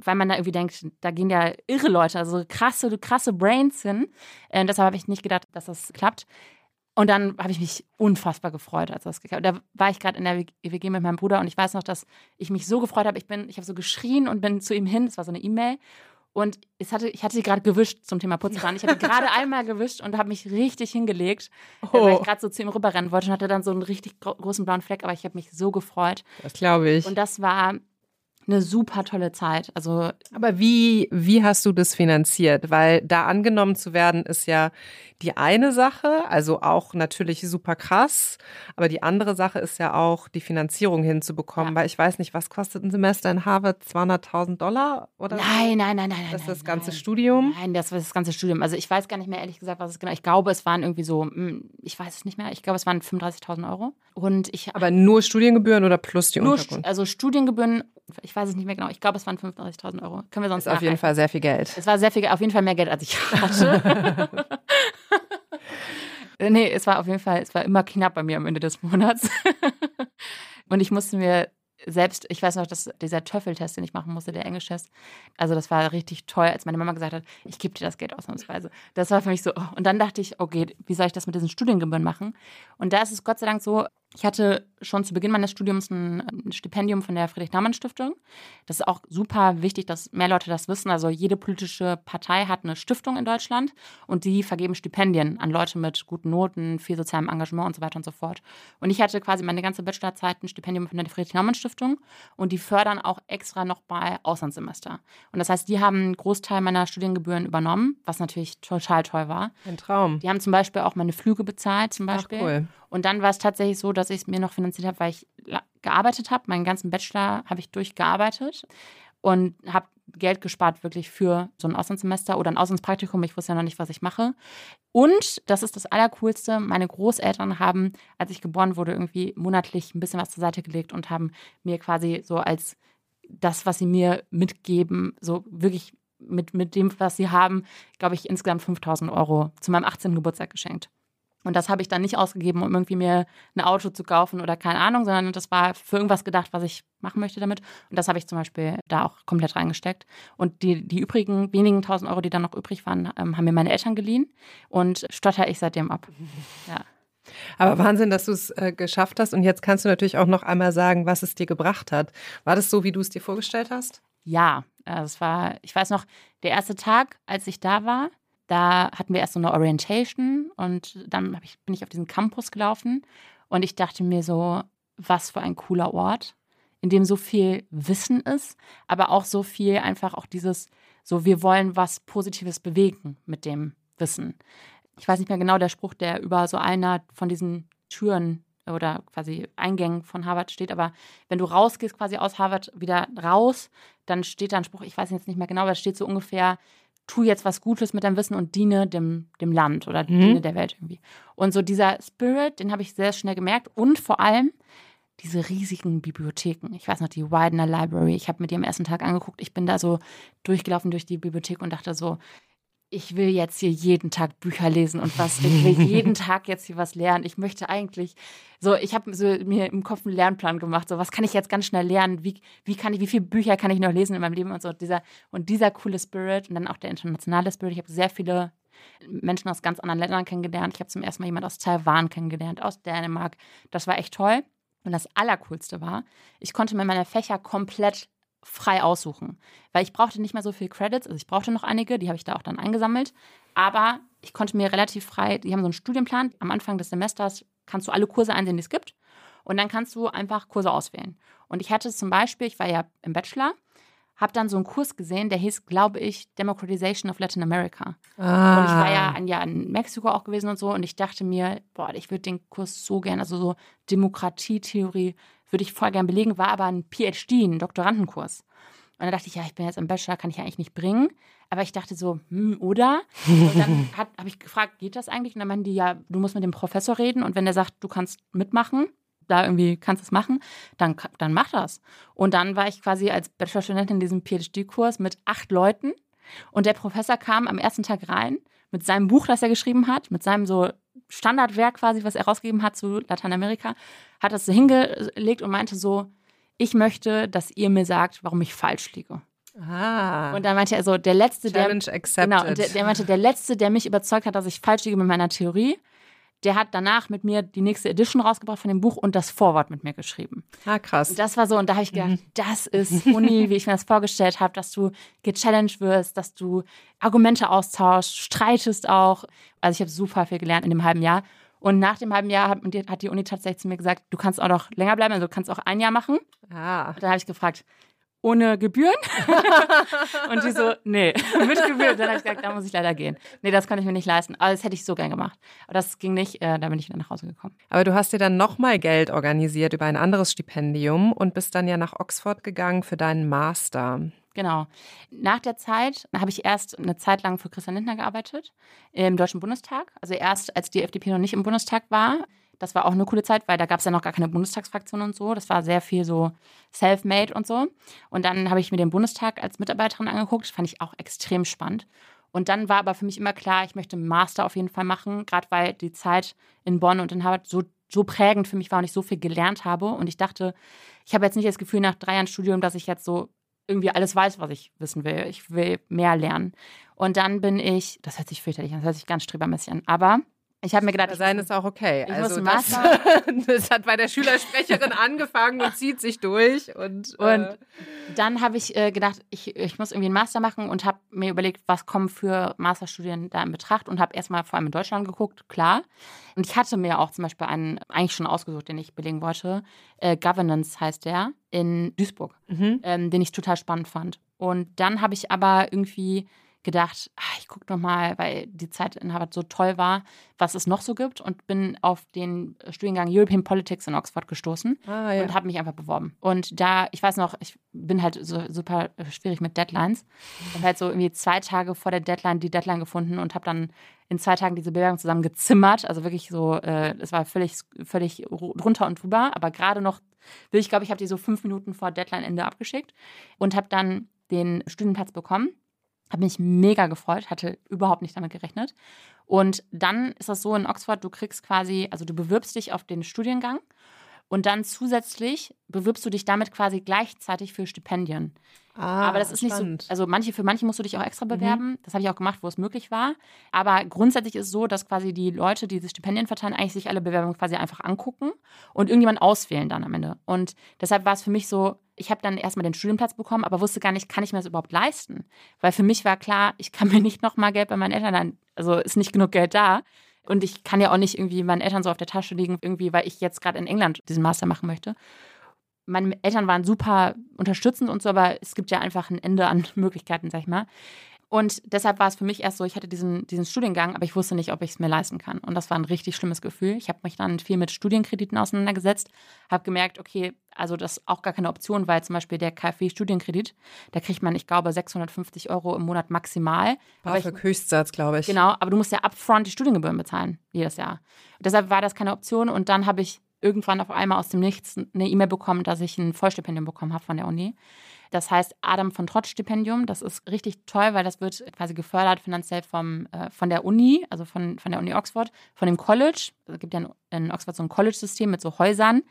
weil man da irgendwie denkt, da gehen ja irre Leute, also krasse, krasse Brains hin. Äh, deshalb habe ich nicht gedacht, dass das klappt. Und dann habe ich mich unfassbar gefreut, als das geklappt hat. Da war ich gerade in der WG mit meinem Bruder und ich weiß noch, dass ich mich so gefreut habe. Ich bin, ich habe so geschrien und bin zu ihm hin. Das war so eine E-Mail. Und es hatte, ich hatte sie gerade gewischt zum Thema Putzplan. Ich hatte gerade [laughs] einmal gewischt und habe mich richtig hingelegt, oh. weil ich gerade so zu ihm rüberrennen wollte und hatte dann so einen richtig großen blauen Fleck. Aber ich habe mich so gefreut. Das glaube ich. Und das war eine super tolle Zeit. Also, aber wie, wie hast du das finanziert? Weil da angenommen zu werden, ist ja die eine Sache, also auch natürlich super krass, aber die andere Sache ist ja auch, die Finanzierung hinzubekommen, ja. weil ich weiß nicht, was kostet ein Semester in Harvard? 200.000 Dollar oder? Nein, nein, nein, nein. Das ist das ganze nein. Studium? Nein, das war das ganze Studium. Also ich weiß gar nicht mehr ehrlich gesagt, was es genau. Ich glaube, es waren irgendwie so, hm, ich weiß es nicht mehr. Ich glaube, es waren 35.000 Euro. Und ich. Aber nur Studiengebühren oder plus die nur, Unterkunft? Also Studiengebühren ich weiß es nicht mehr genau. Ich glaube, es waren 35.000 Euro. Können wir sonst ist auf jeden Fall sehr viel Geld. Es war sehr viel, auf jeden Fall mehr Geld, als ich hatte. [laughs] nee, es war auf jeden Fall, es war immer knapp bei mir am Ende des Monats. [laughs] Und ich musste mir selbst, ich weiß noch, dass dieser Töffeltest, den ich machen musste, der Englisch-Test, also das war richtig toll, als meine Mama gesagt hat, ich gebe dir das Geld ausnahmsweise. Das war für mich so, oh. und dann dachte ich, okay, wie soll ich das mit diesen Studiengebühren machen? Und da ist es Gott sei Dank so, ich hatte schon zu Beginn meines Studiums ein Stipendium von der Friedrich-Naumann-Stiftung. Das ist auch super wichtig, dass mehr Leute das wissen. Also jede politische Partei hat eine Stiftung in Deutschland und die vergeben Stipendien an Leute mit guten Noten, viel sozialem Engagement und so weiter und so fort. Und ich hatte quasi meine ganze Bachelorzeit ein Stipendium von der Friedrich-Naumann-Stiftung und die fördern auch extra noch bei Auslandssemester. Und das heißt, die haben einen Großteil meiner Studiengebühren übernommen, was natürlich total toll war. Ein Traum. Die haben zum Beispiel auch meine Flüge bezahlt, zum Beispiel. Ach, cool. Und dann war es tatsächlich so, dass ich es mir noch finanziert habe, weil ich gearbeitet habe. Meinen ganzen Bachelor habe ich durchgearbeitet und habe Geld gespart wirklich für so ein Auslandssemester oder ein Auslandspraktikum. Ich wusste ja noch nicht, was ich mache. Und das ist das Allercoolste. Meine Großeltern haben, als ich geboren wurde, irgendwie monatlich ein bisschen was zur Seite gelegt und haben mir quasi so als das, was sie mir mitgeben, so wirklich mit, mit dem, was sie haben, glaube ich, insgesamt 5000 Euro zu meinem 18. Geburtstag geschenkt. Und das habe ich dann nicht ausgegeben, um irgendwie mir ein Auto zu kaufen oder keine Ahnung, sondern das war für irgendwas gedacht, was ich machen möchte damit. Und das habe ich zum Beispiel da auch komplett reingesteckt. Und die, die übrigen wenigen tausend Euro, die dann noch übrig waren, ähm, haben mir meine Eltern geliehen und stotter ich seitdem ab. [laughs] Ja. Aber Wahnsinn, dass du es äh, geschafft hast. Und jetzt kannst du natürlich auch noch einmal sagen, was es dir gebracht hat. War das so, wie du es dir vorgestellt hast? Ja, es war, ich weiß noch, der erste Tag, als ich da war, da hatten wir erst so eine Orientation und dann ich, bin ich auf diesen Campus gelaufen und ich dachte mir so, was für ein cooler Ort, in dem so viel Wissen ist, aber auch so viel einfach auch dieses, so wir wollen was Positives bewegen mit dem Wissen. Ich weiß nicht mehr genau der Spruch, der über so einer von diesen Türen oder quasi Eingängen von Harvard steht, aber wenn du rausgehst quasi aus Harvard wieder raus, dann steht da ein Spruch, ich weiß jetzt nicht mehr genau, aber es steht so ungefähr, tu jetzt was Gutes mit deinem Wissen und diene dem, dem Land oder Mhm. diene der Welt irgendwie. Und so dieser Spirit, den habe ich sehr schnell gemerkt und vor allem diese riesigen Bibliotheken. Ich weiß noch, die Widener Library. Ich habe mir die am ersten Tag angeguckt. Ich bin da so durchgelaufen durch die Bibliothek und dachte so, ich will jetzt hier jeden Tag Bücher lesen und was, ich will jeden [laughs] Tag jetzt hier was lernen. Ich möchte eigentlich, so, ich habe so mir im Kopf einen Lernplan gemacht, so, was kann ich jetzt ganz schnell lernen? Wie, wie kann ich, wie viele Bücher kann ich noch lesen in meinem Leben und so, dieser, und dieser coole Spirit und dann auch der internationale Spirit. Ich habe sehr viele Menschen aus ganz anderen Ländern kennengelernt. Ich habe zum ersten Mal jemand aus Taiwan kennengelernt, aus Dänemark. Das war echt toll. Und das Allercoolste war, ich konnte mir meine Fächer komplett frei aussuchen, weil ich brauchte nicht mehr so viel Credits, also ich brauchte noch einige, die habe ich da auch dann eingesammelt, aber ich konnte mir relativ frei, die haben so einen Studienplan, am Anfang des Semesters kannst du alle Kurse einsehen, die es gibt und dann kannst du einfach Kurse auswählen. Und ich hatte zum Beispiel, ich war ja im Bachelor, habe dann so einen Kurs gesehen, der hieß, glaube ich, Democratization of Latin America. Ah. Und ich war ja ein Jahr in Mexiko auch gewesen und so. Und ich dachte mir, boah, ich würde den Kurs so gern, also so Demokratietheorie würde ich voll gern belegen, war aber ein PhD, ein Doktorandenkurs. Und dann dachte ich, ja, ich bin jetzt im Bachelor, kann ich ja eigentlich nicht bringen. Aber ich dachte so, hm, oder? Und dann [laughs] habe ich gefragt, geht das eigentlich? Und dann meinten die, ja, du musst mit dem Professor reden. Und wenn der sagt, du kannst mitmachen, da irgendwie kannst du es machen, dann, dann mach das. Und dann war ich quasi als Bachelorstudentin in diesem PhD-Kurs mit acht Leuten. Und der Professor kam am ersten Tag rein mit seinem Buch, das er geschrieben hat, mit seinem so Standardwerk quasi, was er rausgegeben hat zu Lateinamerika, hat das so hingelegt und meinte so, ich möchte, dass ihr mir sagt, warum ich falsch liege. ah. Und dann meinte er so, der letzte, der Challenge accepted. Genau, der, der meinte, der Letzte, der mich überzeugt hat, dass ich falsch liege mit meiner Theorie, der hat danach mit mir die nächste Edition rausgebracht von dem Buch und das Vorwort mit mir geschrieben. ah, krass. Und das war so, und da habe ich gedacht, Mhm. das ist Uni, wie ich mir das vorgestellt habe, dass du gechallenged wirst, dass du Argumente austauschst, streitest auch. Also ich habe super viel gelernt in dem halben Jahr. Und nach dem halben Jahr hat, hat die Uni tatsächlich zu mir gesagt, du kannst auch noch länger bleiben, also du kannst auch ein Jahr machen. ah. Dann habe ich gefragt, ohne Gebühren? [laughs] und die so, nee, [laughs] mit Gebühren. Dann habe ich gesagt, da muss ich leider gehen. Nee, das kann ich mir nicht leisten. Aber das hätte ich so gern gemacht. Aber das ging nicht, äh, da bin ich wieder nach Hause gekommen. Aber du hast dir dann nochmal Geld organisiert über ein anderes Stipendium und bist dann ja nach Oxford gegangen für deinen Master. Genau. Nach der Zeit habe ich erst eine Zeit lang für Christian Lindner gearbeitet im Deutschen Bundestag. Also erst, als die FDP noch nicht im Bundestag war. Das war auch eine coole Zeit, weil da gab es ja noch gar keine Bundestagsfraktion und so. Das war sehr viel so self-made und so. Und dann habe ich mir den Bundestag als Mitarbeiterin angeguckt. Das fand ich auch extrem spannend. Und dann war aber für mich immer klar, ich möchte einen Master auf jeden Fall machen, gerade weil die Zeit in Bonn und in Harvard so, so prägend für mich war und ich so viel gelernt habe. Und ich dachte, ich habe jetzt nicht das Gefühl nach drei Jahren Studium, dass ich jetzt so irgendwie alles weiß, was ich wissen will. Ich will mehr lernen. Und dann bin ich, das hört sich fürchterlich an, das hört sich ganz strebermäßig an, aber ich habe mir gedacht, Sein ist auch okay. also das, [laughs] das hat bei der Schülersprecherin angefangen und zieht sich durch. Und, Und äh, dann habe ich äh, gedacht, ich, ich muss irgendwie einen Master machen und habe mir überlegt, was kommen für Masterstudien da in Betracht und habe erstmal vor allem in Deutschland geguckt, klar. Und ich hatte mir auch zum Beispiel einen eigentlich schon ausgesucht, den ich belegen wollte. Äh, Governance heißt der in Duisburg, mhm. ähm, den ich total spannend fand. Und dann habe ich aber irgendwie gedacht, ach, ich gucke noch mal, weil die Zeit in Harvard so toll war, was es noch so gibt und bin auf den Studiengang European Politics in Oxford gestoßen ah, ja. und habe mich einfach beworben. Und da, ich weiß noch, ich bin halt so super schwierig mit Deadlines. Ich habe halt so irgendwie zwei Tage vor der Deadline die Deadline gefunden und habe dann in zwei Tagen diese Bewerbung zusammen gezimmert. Also wirklich so, äh, es war völlig, völlig drunter und drüber, aber gerade noch, ich glaube, ich habe die so fünf Minuten vor Deadline-Ende abgeschickt und habe dann den Studienplatz bekommen. Habe mich mega gefreut, hatte überhaupt nicht damit gerechnet. Und dann ist das so in Oxford, du kriegst quasi, also du bewirbst dich auf den Studiengang und dann zusätzlich bewirbst du dich damit quasi gleichzeitig für Stipendien. ah, Aber das ist nicht spannend. so, also manche, für manche musst du dich auch extra bewerben. Das habe ich auch gemacht, wo es möglich war. Aber grundsätzlich ist es so, dass quasi die Leute, die diese Stipendien verteilen, eigentlich sich alle Bewerbungen quasi einfach angucken und irgendjemand auswählen dann am Ende. Und deshalb war es für mich so, ich habe dann erstmal den Studienplatz bekommen, aber wusste gar nicht, kann ich mir das überhaupt leisten? Weil für mich war klar, ich kann mir nicht nochmal Geld bei meinen Eltern, also ist nicht genug Geld da. Und ich kann ja auch nicht irgendwie meinen Eltern so auf der Tasche liegen, irgendwie, weil ich jetzt gerade in England diesen Master machen möchte. Meine Eltern waren super unterstützend und so, aber es gibt ja einfach ein Ende an [laughs] Möglichkeiten, sag ich mal. Und deshalb war es für mich erst so, ich hatte diesen, diesen Studiengang, aber ich wusste nicht, ob ich es mir leisten kann. Und das war ein richtig schlimmes Gefühl. Ich habe mich dann viel mit Studienkrediten auseinandergesetzt, habe gemerkt, okay, also das ist auch gar keine Option, weil zum Beispiel der KfW-Studienkredit, da kriegt man, ich glaube, 650 Euro im Monat maximal. BAföG Höchstsatz, glaube ich. Genau, aber du musst ja upfront die Studiengebühren bezahlen, jedes Jahr. Und deshalb war das keine Option. Und dann habe ich irgendwann auf einmal aus dem Nichts eine E-Mail bekommen, dass ich ein Vollstipendium bekommen habe von der Uni. Das heißt Adam von Trotz Stipendium. Das ist richtig toll, weil das wird quasi gefördert finanziell vom, äh, von der Uni, also von, von der Uni Oxford, von dem College. Es gibt ja in, in Oxford so ein College-System mit so Häusern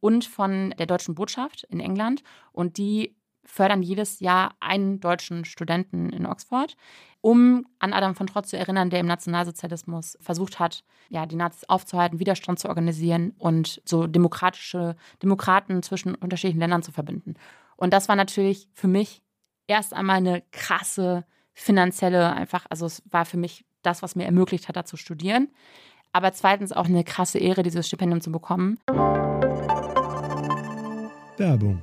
und von der deutschen Botschaft in England. Und die fördern jedes Jahr einen deutschen Studenten in Oxford, um an Adam von Trotz zu erinnern, der im Nationalsozialismus versucht hat, ja, die Nazis aufzuhalten, Widerstand zu organisieren und so demokratische Demokraten zwischen unterschiedlichen Ländern zu verbinden. Und das war natürlich für mich erst einmal eine krasse finanzielle, einfach, also es war für mich das, was mir ermöglicht hat, da zu studieren. Aber zweitens auch eine krasse Ehre, dieses Stipendium zu bekommen. Werbung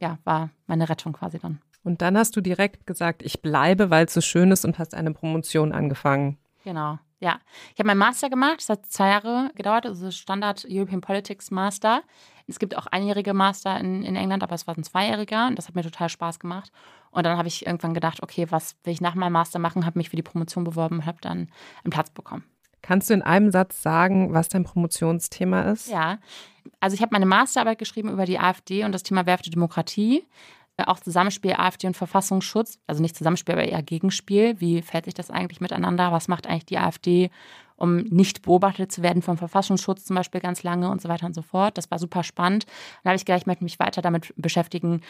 Ja, war meine Rettung quasi dann. Und dann hast du direkt gesagt, ich bleibe, weil es so schön ist und hast eine Promotion angefangen. Genau, ja. Ich habe meinen Master gemacht, das hat zwei Jahre gedauert, also Standard European Politics Master. Es gibt auch einjährige Master in, in England, aber es war ein zweijähriger und das hat mir total Spaß gemacht. Und dann habe ich irgendwann gedacht, okay, was will ich nach meinem Master machen? Habe mich für die Promotion beworben und habe dann einen Platz bekommen. Kannst du in einem Satz sagen, was dein Promotionsthema ist? Ja, also ich habe meine Masterarbeit geschrieben über die AfD und das Thema Werfte Demokratie. Auch Zusammenspiel AfD und Verfassungsschutz, also nicht Zusammenspiel, aber eher Gegenspiel. Wie fällt sich das eigentlich miteinander? Was macht eigentlich die AfD, um nicht beobachtet zu werden vom Verfassungsschutz zum Beispiel ganz lange und so weiter und so fort? Das war super spannend. Dann habe ich gleich möchte mich weiter damit beschäftigen,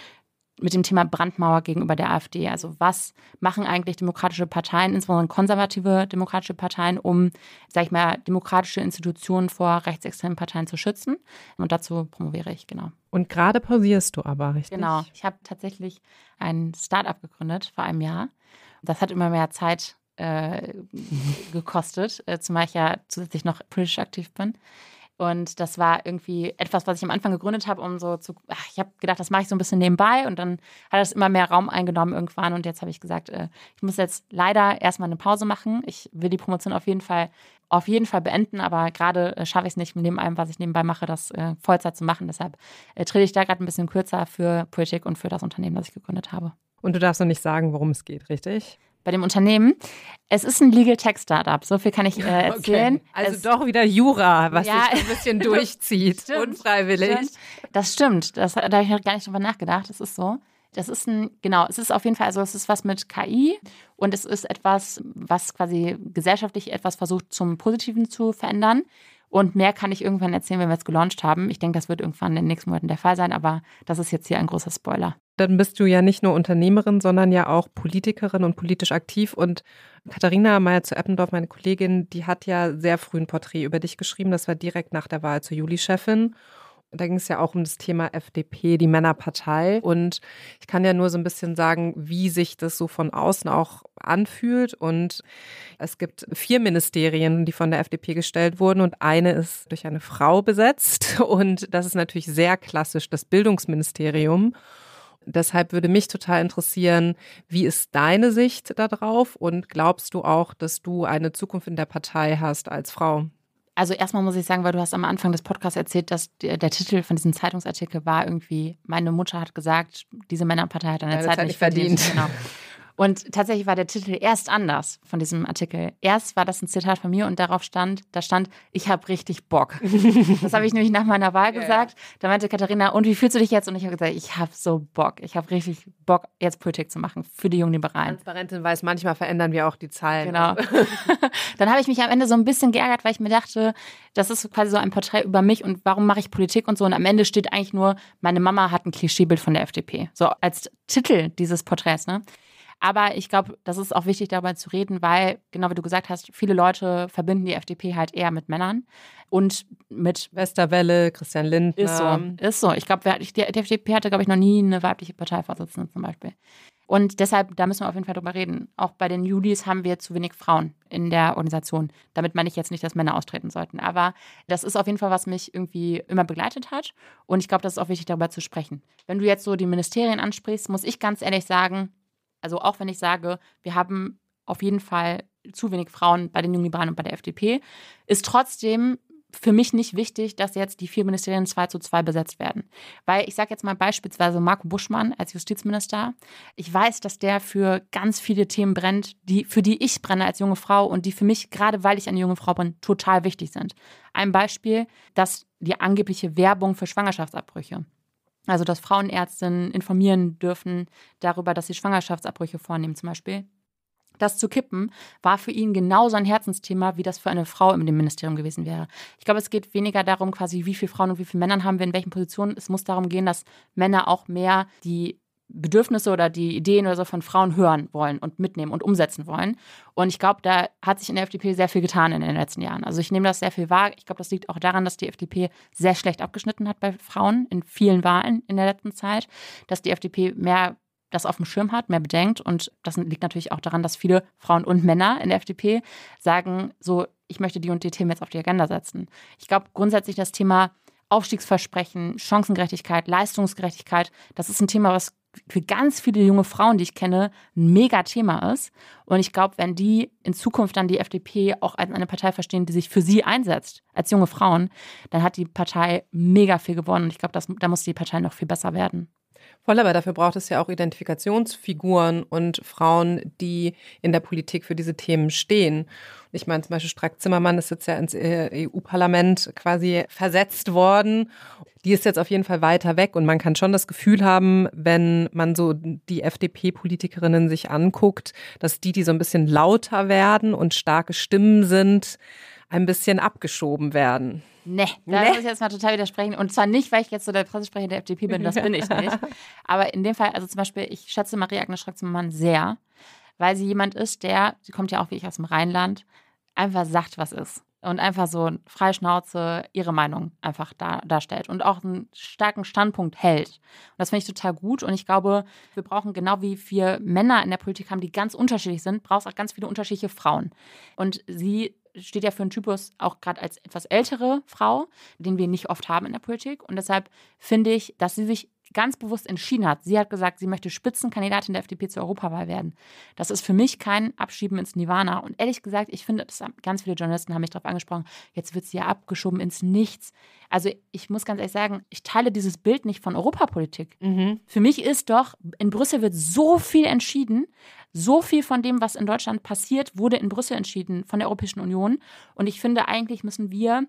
mit dem Thema Brandmauer gegenüber der AfD. Also was machen eigentlich demokratische Parteien, insbesondere konservative demokratische Parteien, um, sag ich mal, demokratische Institutionen vor rechtsextremen Parteien zu schützen? Und dazu promoviere ich, genau. Und gerade pausierst du aber, richtig? Genau. Ich habe tatsächlich ein Startup gegründet vor einem Jahr. Das hat immer mehr Zeit äh, gekostet, äh, zumal ich ja zusätzlich noch politisch aktiv bin. Und das war irgendwie etwas, was ich am Anfang gegründet habe, um so zu. Ach, ich habe gedacht, das mache ich so ein bisschen nebenbei und dann hat das immer mehr Raum eingenommen irgendwann. Und jetzt habe ich gesagt, äh, ich muss jetzt leider erstmal eine Pause machen. Ich will die Promotion auf jeden Fall, auf jeden Fall beenden, aber gerade äh, schaffe ich es nicht, neben allem, was ich nebenbei mache, das äh, Vollzeit zu machen. Deshalb äh, trete ich da gerade ein bisschen kürzer für Politik und für das Unternehmen, das ich gegründet habe. Und du darfst noch nicht sagen, worum es geht, richtig? Bei dem Unternehmen. Es ist ein Legal Tech Startup, so viel kann ich äh, erzählen. Okay. Also es, doch wieder Jura, was ja, sich ein bisschen [laughs] durchzieht, stimmt, unfreiwillig. Stimmt. Das stimmt, das, da habe ich gar nicht drüber nachgedacht, das ist so. Das ist ein, genau, es ist auf jeden Fall, also es ist was mit KI und es ist etwas, was quasi gesellschaftlich etwas versucht zum Positiven zu verändern. Und mehr kann ich irgendwann erzählen, wenn wir es gelauncht haben. Ich denke, das wird irgendwann in den nächsten Monaten der Fall sein, aber das ist jetzt hier ein großer Spoiler. Dann bist du ja nicht nur Unternehmerin, sondern ja auch Politikerin und politisch aktiv. Und Katharina Meyer zu Eppendorf, meine Kollegin, die hat ja sehr früh ein Porträt über dich geschrieben. Das war direkt nach der Wahl zur Juli-Chefin. Da ging es ja auch um das Thema FDP, die Männerpartei. Und ich kann ja nur so ein bisschen sagen, wie sich das so von außen auch anfühlt. Und es gibt vier Ministerien, die von der FDP gestellt wurden. Und eine ist durch eine Frau besetzt. Und das ist natürlich sehr klassisch das Bildungsministerium. Deshalb würde mich total interessieren, wie ist deine Sicht darauf und glaubst du auch, dass du eine Zukunft in der Partei hast als Frau? Also erstmal muss ich sagen, weil du hast am Anfang des Podcasts erzählt, dass der, der Titel von diesem Zeitungsartikel war irgendwie, meine Mutter hat gesagt, diese Männerpartei hat eine Zeit, Zeit, nicht verdient. verdient. Genau. [laughs] Und tatsächlich war der Titel erst anders von diesem Artikel. Erst war das ein Zitat von mir und darauf stand, da stand, ich habe richtig Bock. [laughs] das habe ich nämlich nach meiner Wahl gesagt. Ja. Da meinte Katharina, und wie fühlst du dich jetzt? Und ich habe gesagt, ich habe so Bock. Ich habe richtig Bock, jetzt Politik zu machen für die jungen Liberalen. Transparentin weiß, manchmal verändern wir auch die Zahlen. Genau. [laughs] Dann habe ich mich am Ende so ein bisschen geärgert, weil ich mir dachte, das ist quasi so ein Porträt über mich und warum mache ich Politik und so. Und am Ende steht eigentlich nur, meine Mama hat ein Klischeebild von der FDP. So als Titel dieses Porträts, ne? Aber ich glaube, das ist auch wichtig, darüber zu reden, weil, genau wie du gesagt hast, viele Leute verbinden die FDP halt eher mit Männern und mit Westerwelle, Christian Lindner. Ist so, ist so. Ich glaube, die, die FDP hatte, glaube ich, noch nie eine weibliche Parteivorsitzende zum Beispiel. Und deshalb, da müssen wir auf jeden Fall drüber reden. Auch bei den Julis haben wir zu wenig Frauen in der Organisation. Damit meine ich jetzt nicht, dass Männer austreten sollten. Aber das ist auf jeden Fall, was mich irgendwie immer begleitet hat. Und ich glaube, das ist auch wichtig, darüber zu sprechen. Wenn du jetzt so die Ministerien ansprichst, muss ich ganz ehrlich sagen, also auch wenn ich sage, wir haben auf jeden Fall zu wenig Frauen bei den Jungen und bei der FDP, ist trotzdem für mich nicht wichtig, dass jetzt die vier Ministerien zwei zu zwei besetzt werden. Weil ich sage jetzt mal beispielsweise Marco Buschmann als Justizminister. Ich weiß, dass der für ganz viele Themen brennt, die, für die ich brenne als junge Frau und die für mich, gerade weil ich eine junge Frau bin, total wichtig sind. Ein Beispiel, dass die angebliche Werbung für Schwangerschaftsabbrüche. Also, dass Frauenärztinnen informieren dürfen darüber, dass sie Schwangerschaftsabbrüche vornehmen, zum Beispiel das zu kippen, war für ihn genauso ein Herzensthema, wie das für eine Frau in dem Ministerium gewesen wäre. Ich glaube, es geht weniger darum, quasi, wie viele Frauen und wie viele Männer haben wir in welchen Positionen. Es muss darum gehen, dass Männer auch mehr die Bedürfnisse oder die Ideen oder so von Frauen hören wollen und mitnehmen und umsetzen wollen. Und ich glaube, da hat sich in der FDP sehr viel getan in den letzten Jahren. Also ich nehme das sehr viel wahr. Ich glaube, das liegt auch daran, dass die FDP sehr schlecht abgeschnitten hat bei Frauen in vielen Wahlen in der letzten Zeit, dass die FDP mehr das auf dem Schirm hat, mehr bedenkt. Und das liegt natürlich auch daran, dass viele Frauen und Männer in der FDP sagen, so, ich möchte die und die Themen jetzt auf die Agenda setzen. Ich glaube grundsätzlich das Thema Aufstiegsversprechen, Chancengerechtigkeit, Leistungsgerechtigkeit, das ist ein Thema, was für ganz viele junge Frauen, die ich kenne, ein mega Thema ist. Und ich glaube, wenn die in Zukunft dann die FDP auch als eine Partei verstehen, die sich für sie einsetzt, als junge Frauen, dann hat die Partei mega viel gewonnen. Und ich glaube, da muss die Partei noch viel besser werden. Voll, aber dafür braucht es ja auch Identifikationsfiguren und Frauen, die in der Politik für diese Themen stehen. Ich meine, zum Beispiel Strack Zimmermann ist jetzt ja ins äh, EU-Parlament quasi versetzt worden. Die ist jetzt auf jeden Fall weiter weg und man kann schon das Gefühl haben, wenn man so die FDP-Politikerinnen sich anguckt, dass die, die so ein bisschen lauter werden und starke Stimmen sind, ein bisschen abgeschoben werden. Nee, da nee. muss ich jetzt mal total widersprechen. Und zwar nicht, weil ich jetzt so der Pressesprecher der FDP bin, das bin ich [laughs] nicht. Aber in dem Fall, also zum Beispiel, ich schätze Marie-Agnes Strack-Zimmermann sehr, weil sie jemand ist, der, sie kommt ja auch wie ich aus dem Rheinland, einfach sagt, was ist. Und einfach so Freischnauze ihre Meinung einfach da, darstellt und auch einen starken Standpunkt hält. Und das finde ich total gut. Und ich glaube, wir brauchen genau wie wir Männer in der Politik haben, die ganz unterschiedlich sind, braucht es auch ganz viele unterschiedliche Frauen. Und sie steht ja für einen Typus auch gerade als etwas ältere Frau, den wir nicht oft haben in der Politik. Und deshalb finde ich, dass sie sich ganz bewusst entschieden hat. Sie hat gesagt, sie möchte Spitzenkandidatin der FDP zur Europawahl werden. Das ist für mich kein Abschieben ins Nirvana. Und ehrlich gesagt, ich finde, ganz viele Journalisten haben mich darauf angesprochen, jetzt wird sie ja abgeschoben ins Nichts. Also ich muss ganz ehrlich sagen, ich teile dieses Bild nicht von Europapolitik. Mhm. Für mich ist doch, in Brüssel wird so viel entschieden, so viel von dem, was in Deutschland passiert, wurde in Brüssel entschieden von der Europäischen Union. Und ich finde, eigentlich müssen wir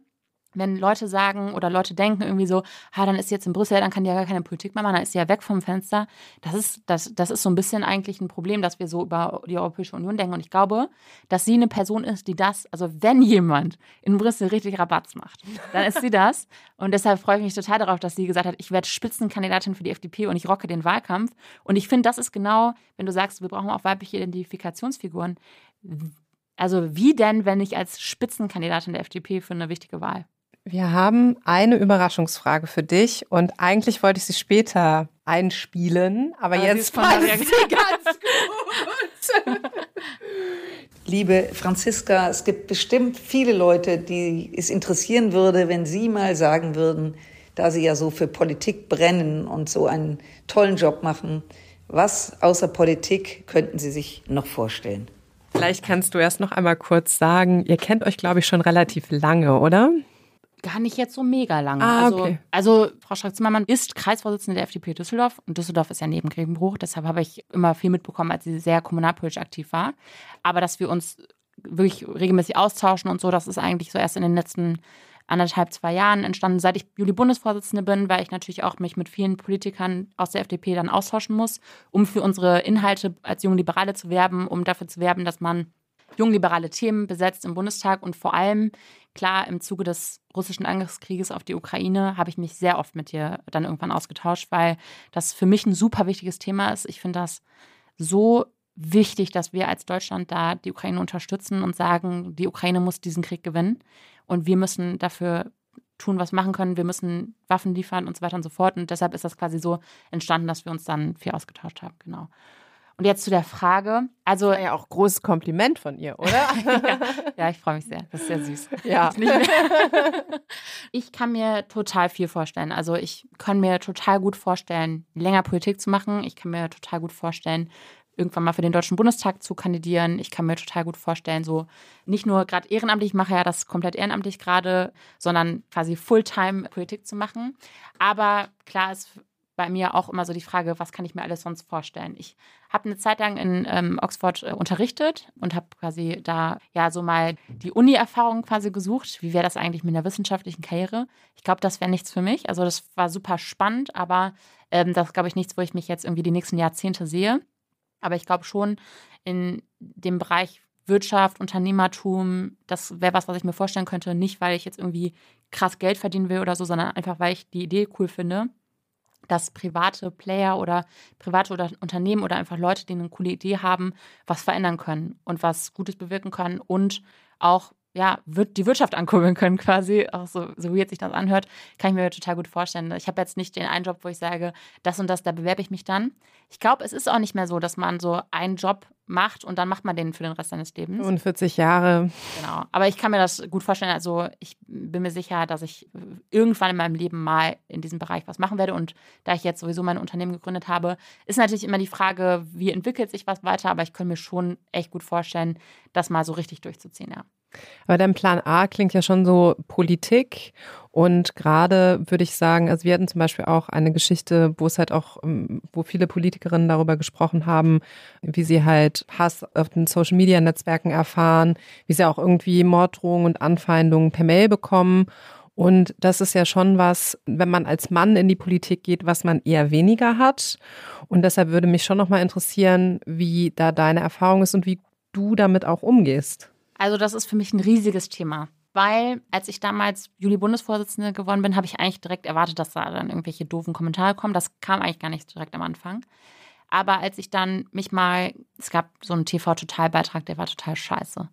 wenn Leute sagen oder Leute denken irgendwie so, ha, dann ist sie jetzt in Brüssel, dann kann die ja gar keine Politik mehr machen, dann ist sie ja weg vom Fenster. Das ist, das, das ist so ein bisschen eigentlich ein Problem, dass wir so über die Europäische Union denken. Und ich glaube, dass sie eine Person ist, die das, also wenn jemand in Brüssel richtig Rabatz macht, dann ist sie das. Und deshalb freue ich mich total darauf, dass sie gesagt hat, ich werde Spitzenkandidatin für die FDP und ich rocke den Wahlkampf. Und ich finde, das ist genau, wenn du sagst, wir brauchen auch weibliche Identifikationsfiguren. Also wie denn, wenn ich als Spitzenkandidatin der FDP für eine wichtige Wahl? Wir haben eine Überraschungsfrage für dich und eigentlich wollte ich sie später einspielen, aber, aber jetzt passt sie ganz gut. Liebe Franziska, es gibt bestimmt viele Leute, die es interessieren würde, wenn Sie mal sagen würden, da Sie ja so für Politik brennen und so einen tollen Job machen, was außer Politik könnten Sie sich noch vorstellen? Vielleicht kannst du erst noch einmal kurz sagen, ihr kennt euch, glaube ich, schon relativ lange, oder? Gar nicht jetzt so mega lange. Ah, also, okay. also Frau Strack-Zimmermann ist Kreisvorsitzende der FDP Düsseldorf und Düsseldorf ist ja neben Grevenbruch. Deshalb habe ich immer viel mitbekommen, als sie sehr kommunalpolitisch aktiv war. Aber dass wir uns wirklich regelmäßig austauschen und so, das ist eigentlich so erst in den letzten anderthalb, zwei Jahren entstanden. Seit ich Juli-Bundesvorsitzende bin, weil ich natürlich auch mich mit vielen Politikern aus der FDP dann austauschen muss, um für unsere Inhalte als junge Liberale zu werben, um dafür zu werben, dass man jungliberale Themen besetzt im Bundestag und vor allem, klar, im Zuge des russischen Angriffskrieges auf die Ukraine habe ich mich sehr oft mit dir dann irgendwann ausgetauscht, weil das für mich ein super wichtiges Thema ist. Ich finde das so wichtig, dass wir als Deutschland da die Ukraine unterstützen und sagen, die Ukraine muss diesen Krieg gewinnen und wir müssen dafür tun, was machen können. Wir müssen Waffen liefern und so weiter und so fort. Und deshalb ist das quasi so entstanden, dass wir uns dann viel ausgetauscht haben. Genau. Und jetzt zu der Frage. Also ja auch großes Kompliment von ihr, oder? [laughs] ja, ja, ich freue mich sehr. Das ist sehr süß. Ja. [laughs] ich kann mir total viel vorstellen. Also ich kann mir total gut vorstellen, länger Politik zu machen. Ich kann mir total gut vorstellen, irgendwann mal für den Deutschen Bundestag zu kandidieren. Ich kann mir total gut vorstellen, so nicht nur gerade ehrenamtlich, ich mache ja das komplett ehrenamtlich gerade, sondern quasi Fulltime Politik zu machen. Aber klar ist bei mir auch immer so die Frage, was kann ich mir alles sonst vorstellen? Ich habe eine Zeit lang in ähm, Oxford äh, unterrichtet und habe quasi da ja so mal die Uni-Erfahrung quasi gesucht. Wie wäre das eigentlich mit einer wissenschaftlichen Karriere? Ich glaube, das wäre nichts für mich. Also das war super spannend, aber ähm, das glaube ich, nichts, wo ich mich jetzt irgendwie die nächsten Jahrzehnte sehe. Aber ich glaube schon in dem Bereich Wirtschaft, Unternehmertum, das wäre was, was ich mir vorstellen könnte. Nicht, weil ich jetzt irgendwie krass Geld verdienen will oder so, sondern einfach, weil ich die Idee cool finde, dass private Player oder private oder Unternehmen oder einfach Leute, die eine coole Idee haben, was verändern können und was Gutes bewirken können und auch ja, wird die Wirtschaft ankurbeln können quasi, auch so, so wie jetzt sich das anhört, kann ich mir total gut vorstellen. Ich habe jetzt nicht den einen Job, wo ich sage, das und das, da bewerbe ich mich dann. Ich glaube, es ist auch nicht mehr so, dass man so einen Job macht und dann macht man den für den Rest seines Lebens. 45 Jahre. Genau. Aber ich kann mir das gut vorstellen. Also ich bin mir sicher, dass ich irgendwann in meinem Leben mal in diesem Bereich was machen werde. Und da ich jetzt sowieso mein Unternehmen gegründet habe, ist natürlich immer die Frage, wie entwickelt sich was weiter. Aber ich könnte mir schon echt gut vorstellen, das mal so richtig durchzuziehen, ja. Aber dein Plan A klingt ja schon so Politik und gerade würde ich sagen, also wir hatten zum Beispiel auch eine Geschichte, wo es halt auch, ähm, wo viele Politikerinnen darüber gesprochen haben, wie sie halt Hass auf den Social Media Netzwerken erfahren, wie sie auch irgendwie Morddrohungen und Anfeindungen per Mail bekommen. Und das ist ja schon was, wenn man als Mann in die Politik geht, was man eher weniger hat. Und deshalb würde mich schon nochmal interessieren, wie da deine Erfahrung ist und wie du damit auch umgehst. Also das ist für mich ein riesiges Thema. Weil, als ich damals Juli-Bundesvorsitzende geworden bin, habe ich eigentlich direkt erwartet, dass da dann irgendwelche doofen Kommentare kommen. Das kam eigentlich gar nicht direkt am Anfang. Aber als ich dann mich mal, es gab so einen TV-Total-Beitrag, der war total scheiße.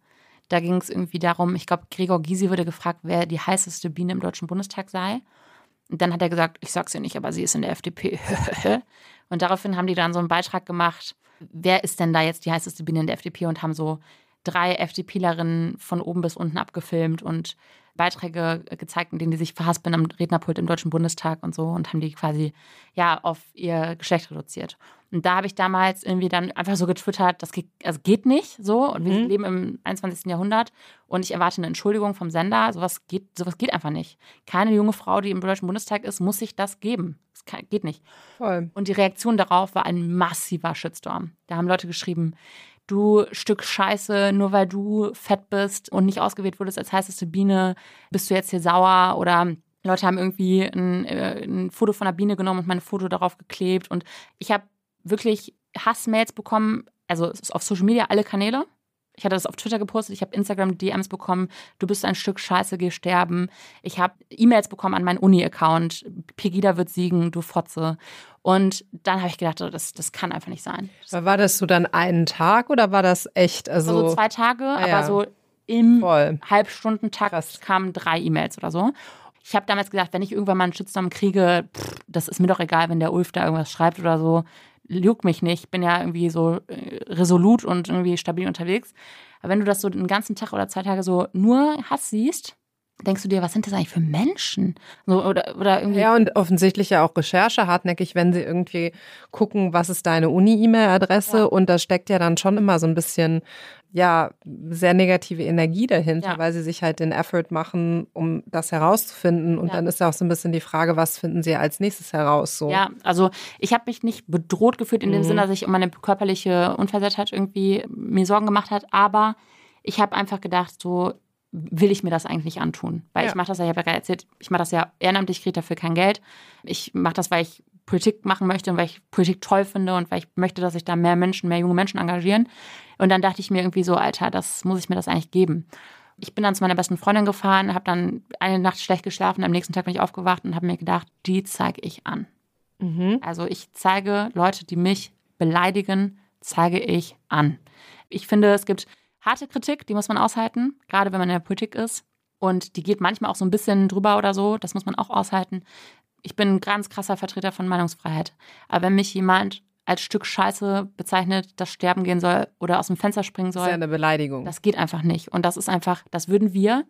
Da ging es irgendwie darum, ich glaube, Gregor Gysi wurde gefragt, wer die heißeste Biene im Deutschen Bundestag sei. Und dann hat er gesagt, ich sag's ihr nicht, aber sie ist in der FDP. [laughs] und daraufhin haben die dann so einen Beitrag gemacht, wer ist denn da jetzt die heißeste Biene in der FDP und haben so drei FDPlerinnen von oben bis unten abgefilmt und Beiträge gezeigt, in denen die sich verhaspeln am Rednerpult im Deutschen Bundestag und so und haben die quasi ja auf ihr Geschlecht reduziert. Und da habe ich damals irgendwie dann einfach so getwittert, das geht, also geht nicht so und wir Mhm. leben im 21. Jahrhundert und ich erwarte eine Entschuldigung vom Sender. Sowas geht, sowas geht einfach nicht. Keine junge Frau, die im Deutschen Bundestag ist, muss sich das geben. Das kann, geht nicht. Voll. Und die Reaktion darauf war ein massiver Shitstorm. Da haben Leute geschrieben, du Stück Scheiße, nur weil du fett bist und nicht ausgewählt wurdest als heißeste Biene, bist du jetzt hier sauer oder Leute haben irgendwie ein, äh, ein Foto von einer Biene genommen und mein Foto darauf geklebt und ich habe wirklich Hassmails bekommen, also auf Social Media alle Kanäle. Ich hatte das auf Twitter gepostet, ich habe Instagram DMs bekommen, du bist ein Stück Scheiße, geh sterben. Ich habe E-Mails bekommen an meinen Uni-Account, Pegida wird siegen, du Fotze. Und dann habe ich gedacht, oh, das, das kann einfach nicht sein. Aber war das so dann einen Tag oder war das echt? Also, Also zwei Tage, Ah, aber ja. so im voll. Halbstundentakt Krass. kamen drei E-Mails oder so. Ich habe damals gedacht, wenn ich irgendwann mal einen Shitstorm kriege, pff, das ist mir doch egal, wenn der Ulf da irgendwas schreibt oder so. Juckt mich nicht. Ich bin ja irgendwie so äh, resolut und irgendwie stabil unterwegs. Aber wenn du das so den ganzen Tag oder zwei Tage so nur Hass siehst, denkst du dir, was sind das eigentlich für Menschen? So, oder, oder irgendwie. Ja, und offensichtlich ja auch Recherche hartnäckig, wenn sie irgendwie gucken, was ist deine Uni-E-Mail-Adresse ja. und da steckt ja dann schon immer so ein bisschen ja, sehr negative Energie dahinter, ja. weil sie sich halt den Effort machen, um das herauszufinden. Und ja. dann ist ja auch so ein bisschen die Frage, was finden sie als nächstes heraus? So. Ja, also ich habe mich nicht bedroht gefühlt in mhm. dem Sinne, dass ich um meine körperliche Unversehrtheit irgendwie mir Sorgen gemacht hat, aber ich habe einfach gedacht, so will ich mir das eigentlich antun. Weil ja. ich mache das ja, ich habe ja gerade erzählt, ich mache das ja ehrenamtlich, kriege dafür kein Geld. Ich mache das, weil ich Politik machen möchte und weil ich Politik toll finde und weil ich möchte, dass sich da mehr Menschen, mehr junge Menschen engagieren. Und dann dachte ich mir irgendwie so, Alter, das muss ich mir das eigentlich geben. Ich bin dann zu meiner besten Freundin gefahren, habe dann eine Nacht schlecht geschlafen, am nächsten Tag bin ich aufgewacht und habe mir gedacht, die zeige ich an. Mhm. Also ich zeige Leute, die mich beleidigen, zeige ich an. Ich finde, es gibt harte Kritik, die muss man aushalten, gerade wenn man in der Politik ist. Und die geht manchmal auch so ein bisschen drüber oder so, das muss man auch aushalten. Ich bin ein ganz krasser Vertreter von Meinungsfreiheit. Aber wenn mich jemand als Stück Scheiße bezeichnet, das sterben gehen soll oder aus dem Fenster springen soll. Das ist ja eine Beleidigung. Das geht einfach nicht. Und das ist einfach, das würden wir,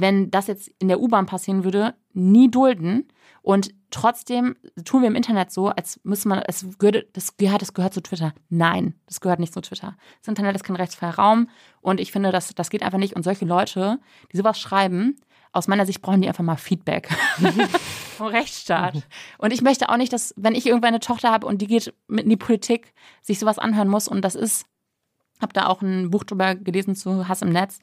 wenn das jetzt in der U-Bahn passieren würde, nie dulden. Und trotzdem tun wir im Internet so, als müsste man, es gehört, das gehört, das gehört zu Twitter. Nein, das gehört nicht zu Twitter. Das Internet ist kein rechtsfreier Raum und ich finde, das, das geht einfach nicht. Und solche Leute, die sowas schreiben, aus meiner Sicht brauchen die einfach mal Feedback [laughs] vom Rechtsstaat. Und ich möchte auch nicht, dass, wenn ich irgendwann eine Tochter habe und die geht mit in die Politik, sich sowas anhören muss. Und das ist, habe da auch ein Buch drüber gelesen zu Hass im Netz,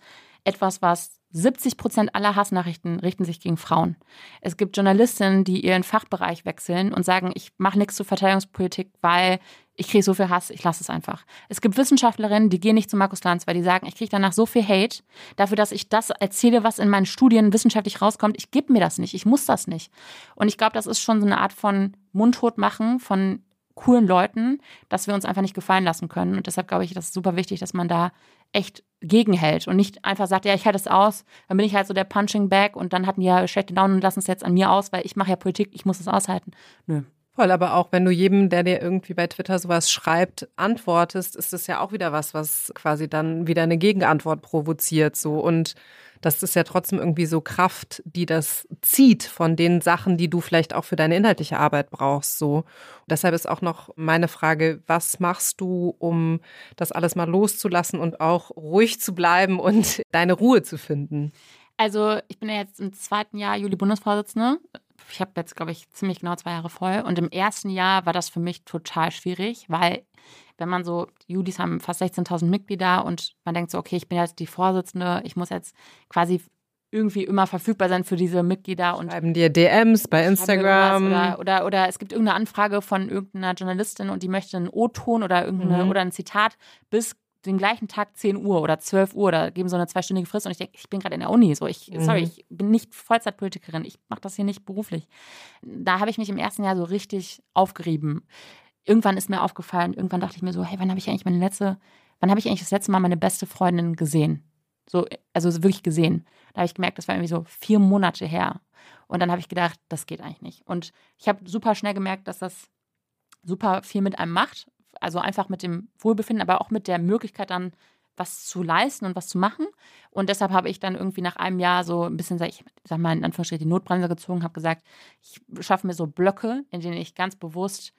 etwas, was 70 Prozent aller Hassnachrichten richten sich gegen Frauen. Es gibt Journalistinnen, die ihren Fachbereich wechseln und sagen, ich mache nichts zur Verteidigungspolitik, weil ich kriege so viel Hass, ich lasse es einfach. Es gibt Wissenschaftlerinnen, die gehen nicht zu Markus Lanz, weil die sagen, ich kriege danach so viel Hate dafür, dass ich das erzähle, was in meinen Studien wissenschaftlich rauskommt. Ich gebe mir das nicht, ich muss das nicht. Und ich glaube, das ist schon so eine Art von Mundtot machen von coolen Leuten, dass wir uns einfach nicht gefallen lassen können. Und deshalb glaube ich, das ist super wichtig, dass man da echt gegenhält und nicht einfach sagt, ja, ich halte es aus, dann bin ich halt so der Punching Bag und dann hatten die ja schlechte Down und lassen es jetzt an mir aus, weil ich mache ja Politik, ich muss es aushalten. Nö. Voll, aber auch wenn du jedem, der dir irgendwie bei Twitter sowas schreibt, antwortest, ist das ja auch wieder was, was quasi dann wieder eine Gegenantwort provoziert, so und das ist ja trotzdem irgendwie so Kraft, die das zieht von den Sachen, die du vielleicht auch für deine inhaltliche Arbeit brauchst. So. deshalb ist auch noch meine Frage, was machst du, um das alles mal loszulassen und auch ruhig zu bleiben und [laughs] deine Ruhe zu finden? Also ich bin ja jetzt im zweiten Jahr Juli-Bundesvorsitzende. Ich habe jetzt, glaube ich, ziemlich genau zwei Jahre voll. Und im ersten Jahr war das für mich total schwierig, weil wenn man so, Judis haben fast 16.000 Mitglieder und man denkt so, okay, ich bin jetzt die Vorsitzende, ich muss jetzt quasi irgendwie immer verfügbar sein für diese Mitglieder. Und Schreiben dir DMs bei Instagram. Oder, oder, oder, es gibt irgendeine Anfrage von irgendeiner Journalistin und die möchte einen O-Ton oder, mhm. oder ein Zitat bis den gleichen Tag 10 Uhr oder 12 Uhr oder geben so eine zweistündige Frist und ich denke, ich bin gerade in der Uni, so ich, mhm. sorry, ich bin nicht Vollzeitpolitikerin, ich mache das hier nicht beruflich. Da habe ich mich im ersten Jahr so richtig aufgerieben irgendwann ist mir aufgefallen, irgendwann dachte ich mir so, hey, wann habe ich eigentlich meine letzte, wann habe ich eigentlich das letzte Mal meine beste Freundin gesehen? So, also wirklich gesehen. Da habe ich gemerkt, das war irgendwie so vier Monate her. Und dann habe ich gedacht, das geht eigentlich nicht. Und ich habe super schnell gemerkt, dass das super viel mit einem macht. Also einfach mit dem Wohlbefinden, aber auch mit der Möglichkeit dann was zu leisten und was zu machen. Und deshalb habe ich dann irgendwie nach einem Jahr so ein bisschen, ich sag mal in Anführungsstrichen, die Notbremse gezogen, habe gesagt, ich schaffe mir so Blöcke, in denen ich ganz bewusst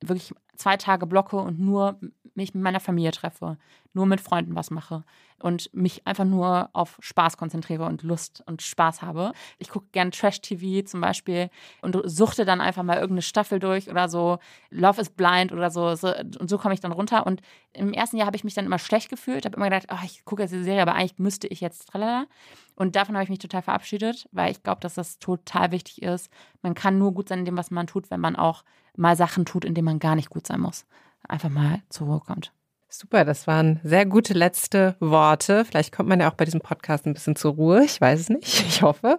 wirklich zwei Tage blocke und nur mich mit meiner Familie treffe, nur mit Freunden was mache und mich einfach nur auf Spaß konzentriere und Lust und Spaß habe. Ich gucke gern Trash-TV zum Beispiel und suchte dann einfach mal irgendeine Staffel durch oder so. Love is Blind oder so. so und so komme ich dann runter. Und im ersten Jahr habe ich mich dann immer schlecht gefühlt, habe immer gedacht, oh, ich gucke jetzt diese Serie, aber eigentlich müsste ich jetzt tralala. Und davon habe ich mich total verabschiedet, weil ich glaube, dass das total wichtig ist. Man kann nur gut sein in dem, was man tut, wenn man auch mal Sachen tut, in denen man gar nicht gut sein muss. Einfach mal zur Ruhe kommt. Super, das waren sehr gute letzte Worte. Vielleicht kommt man ja auch bei diesem Podcast ein bisschen zur Ruhe. Ich weiß es nicht. [laughs] Ich hoffe.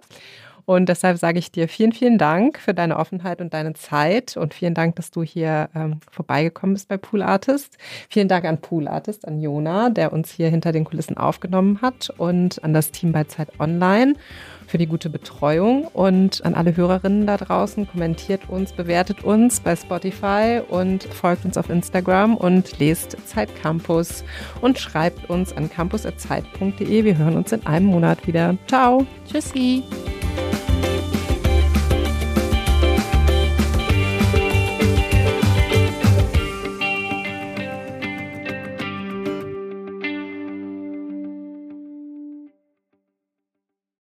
Und deshalb sage ich dir vielen, vielen Dank für deine Offenheit und deine Zeit und vielen Dank, dass du hier ähm, vorbeigekommen bist bei Pool Artist. Vielen Dank an Pool Artist, an Jona, der uns hier hinter den Kulissen aufgenommen hat und an das Team bei Zeit Online. Für die gute Betreuung und an alle Hörerinnen da draußen, kommentiert uns, bewertet uns bei Spotify und folgt uns auf Instagram und lest Zeit Campus und schreibt uns an campus.zeit.de. Wir hören uns in einem Monat wieder. Ciao. Tschüssi.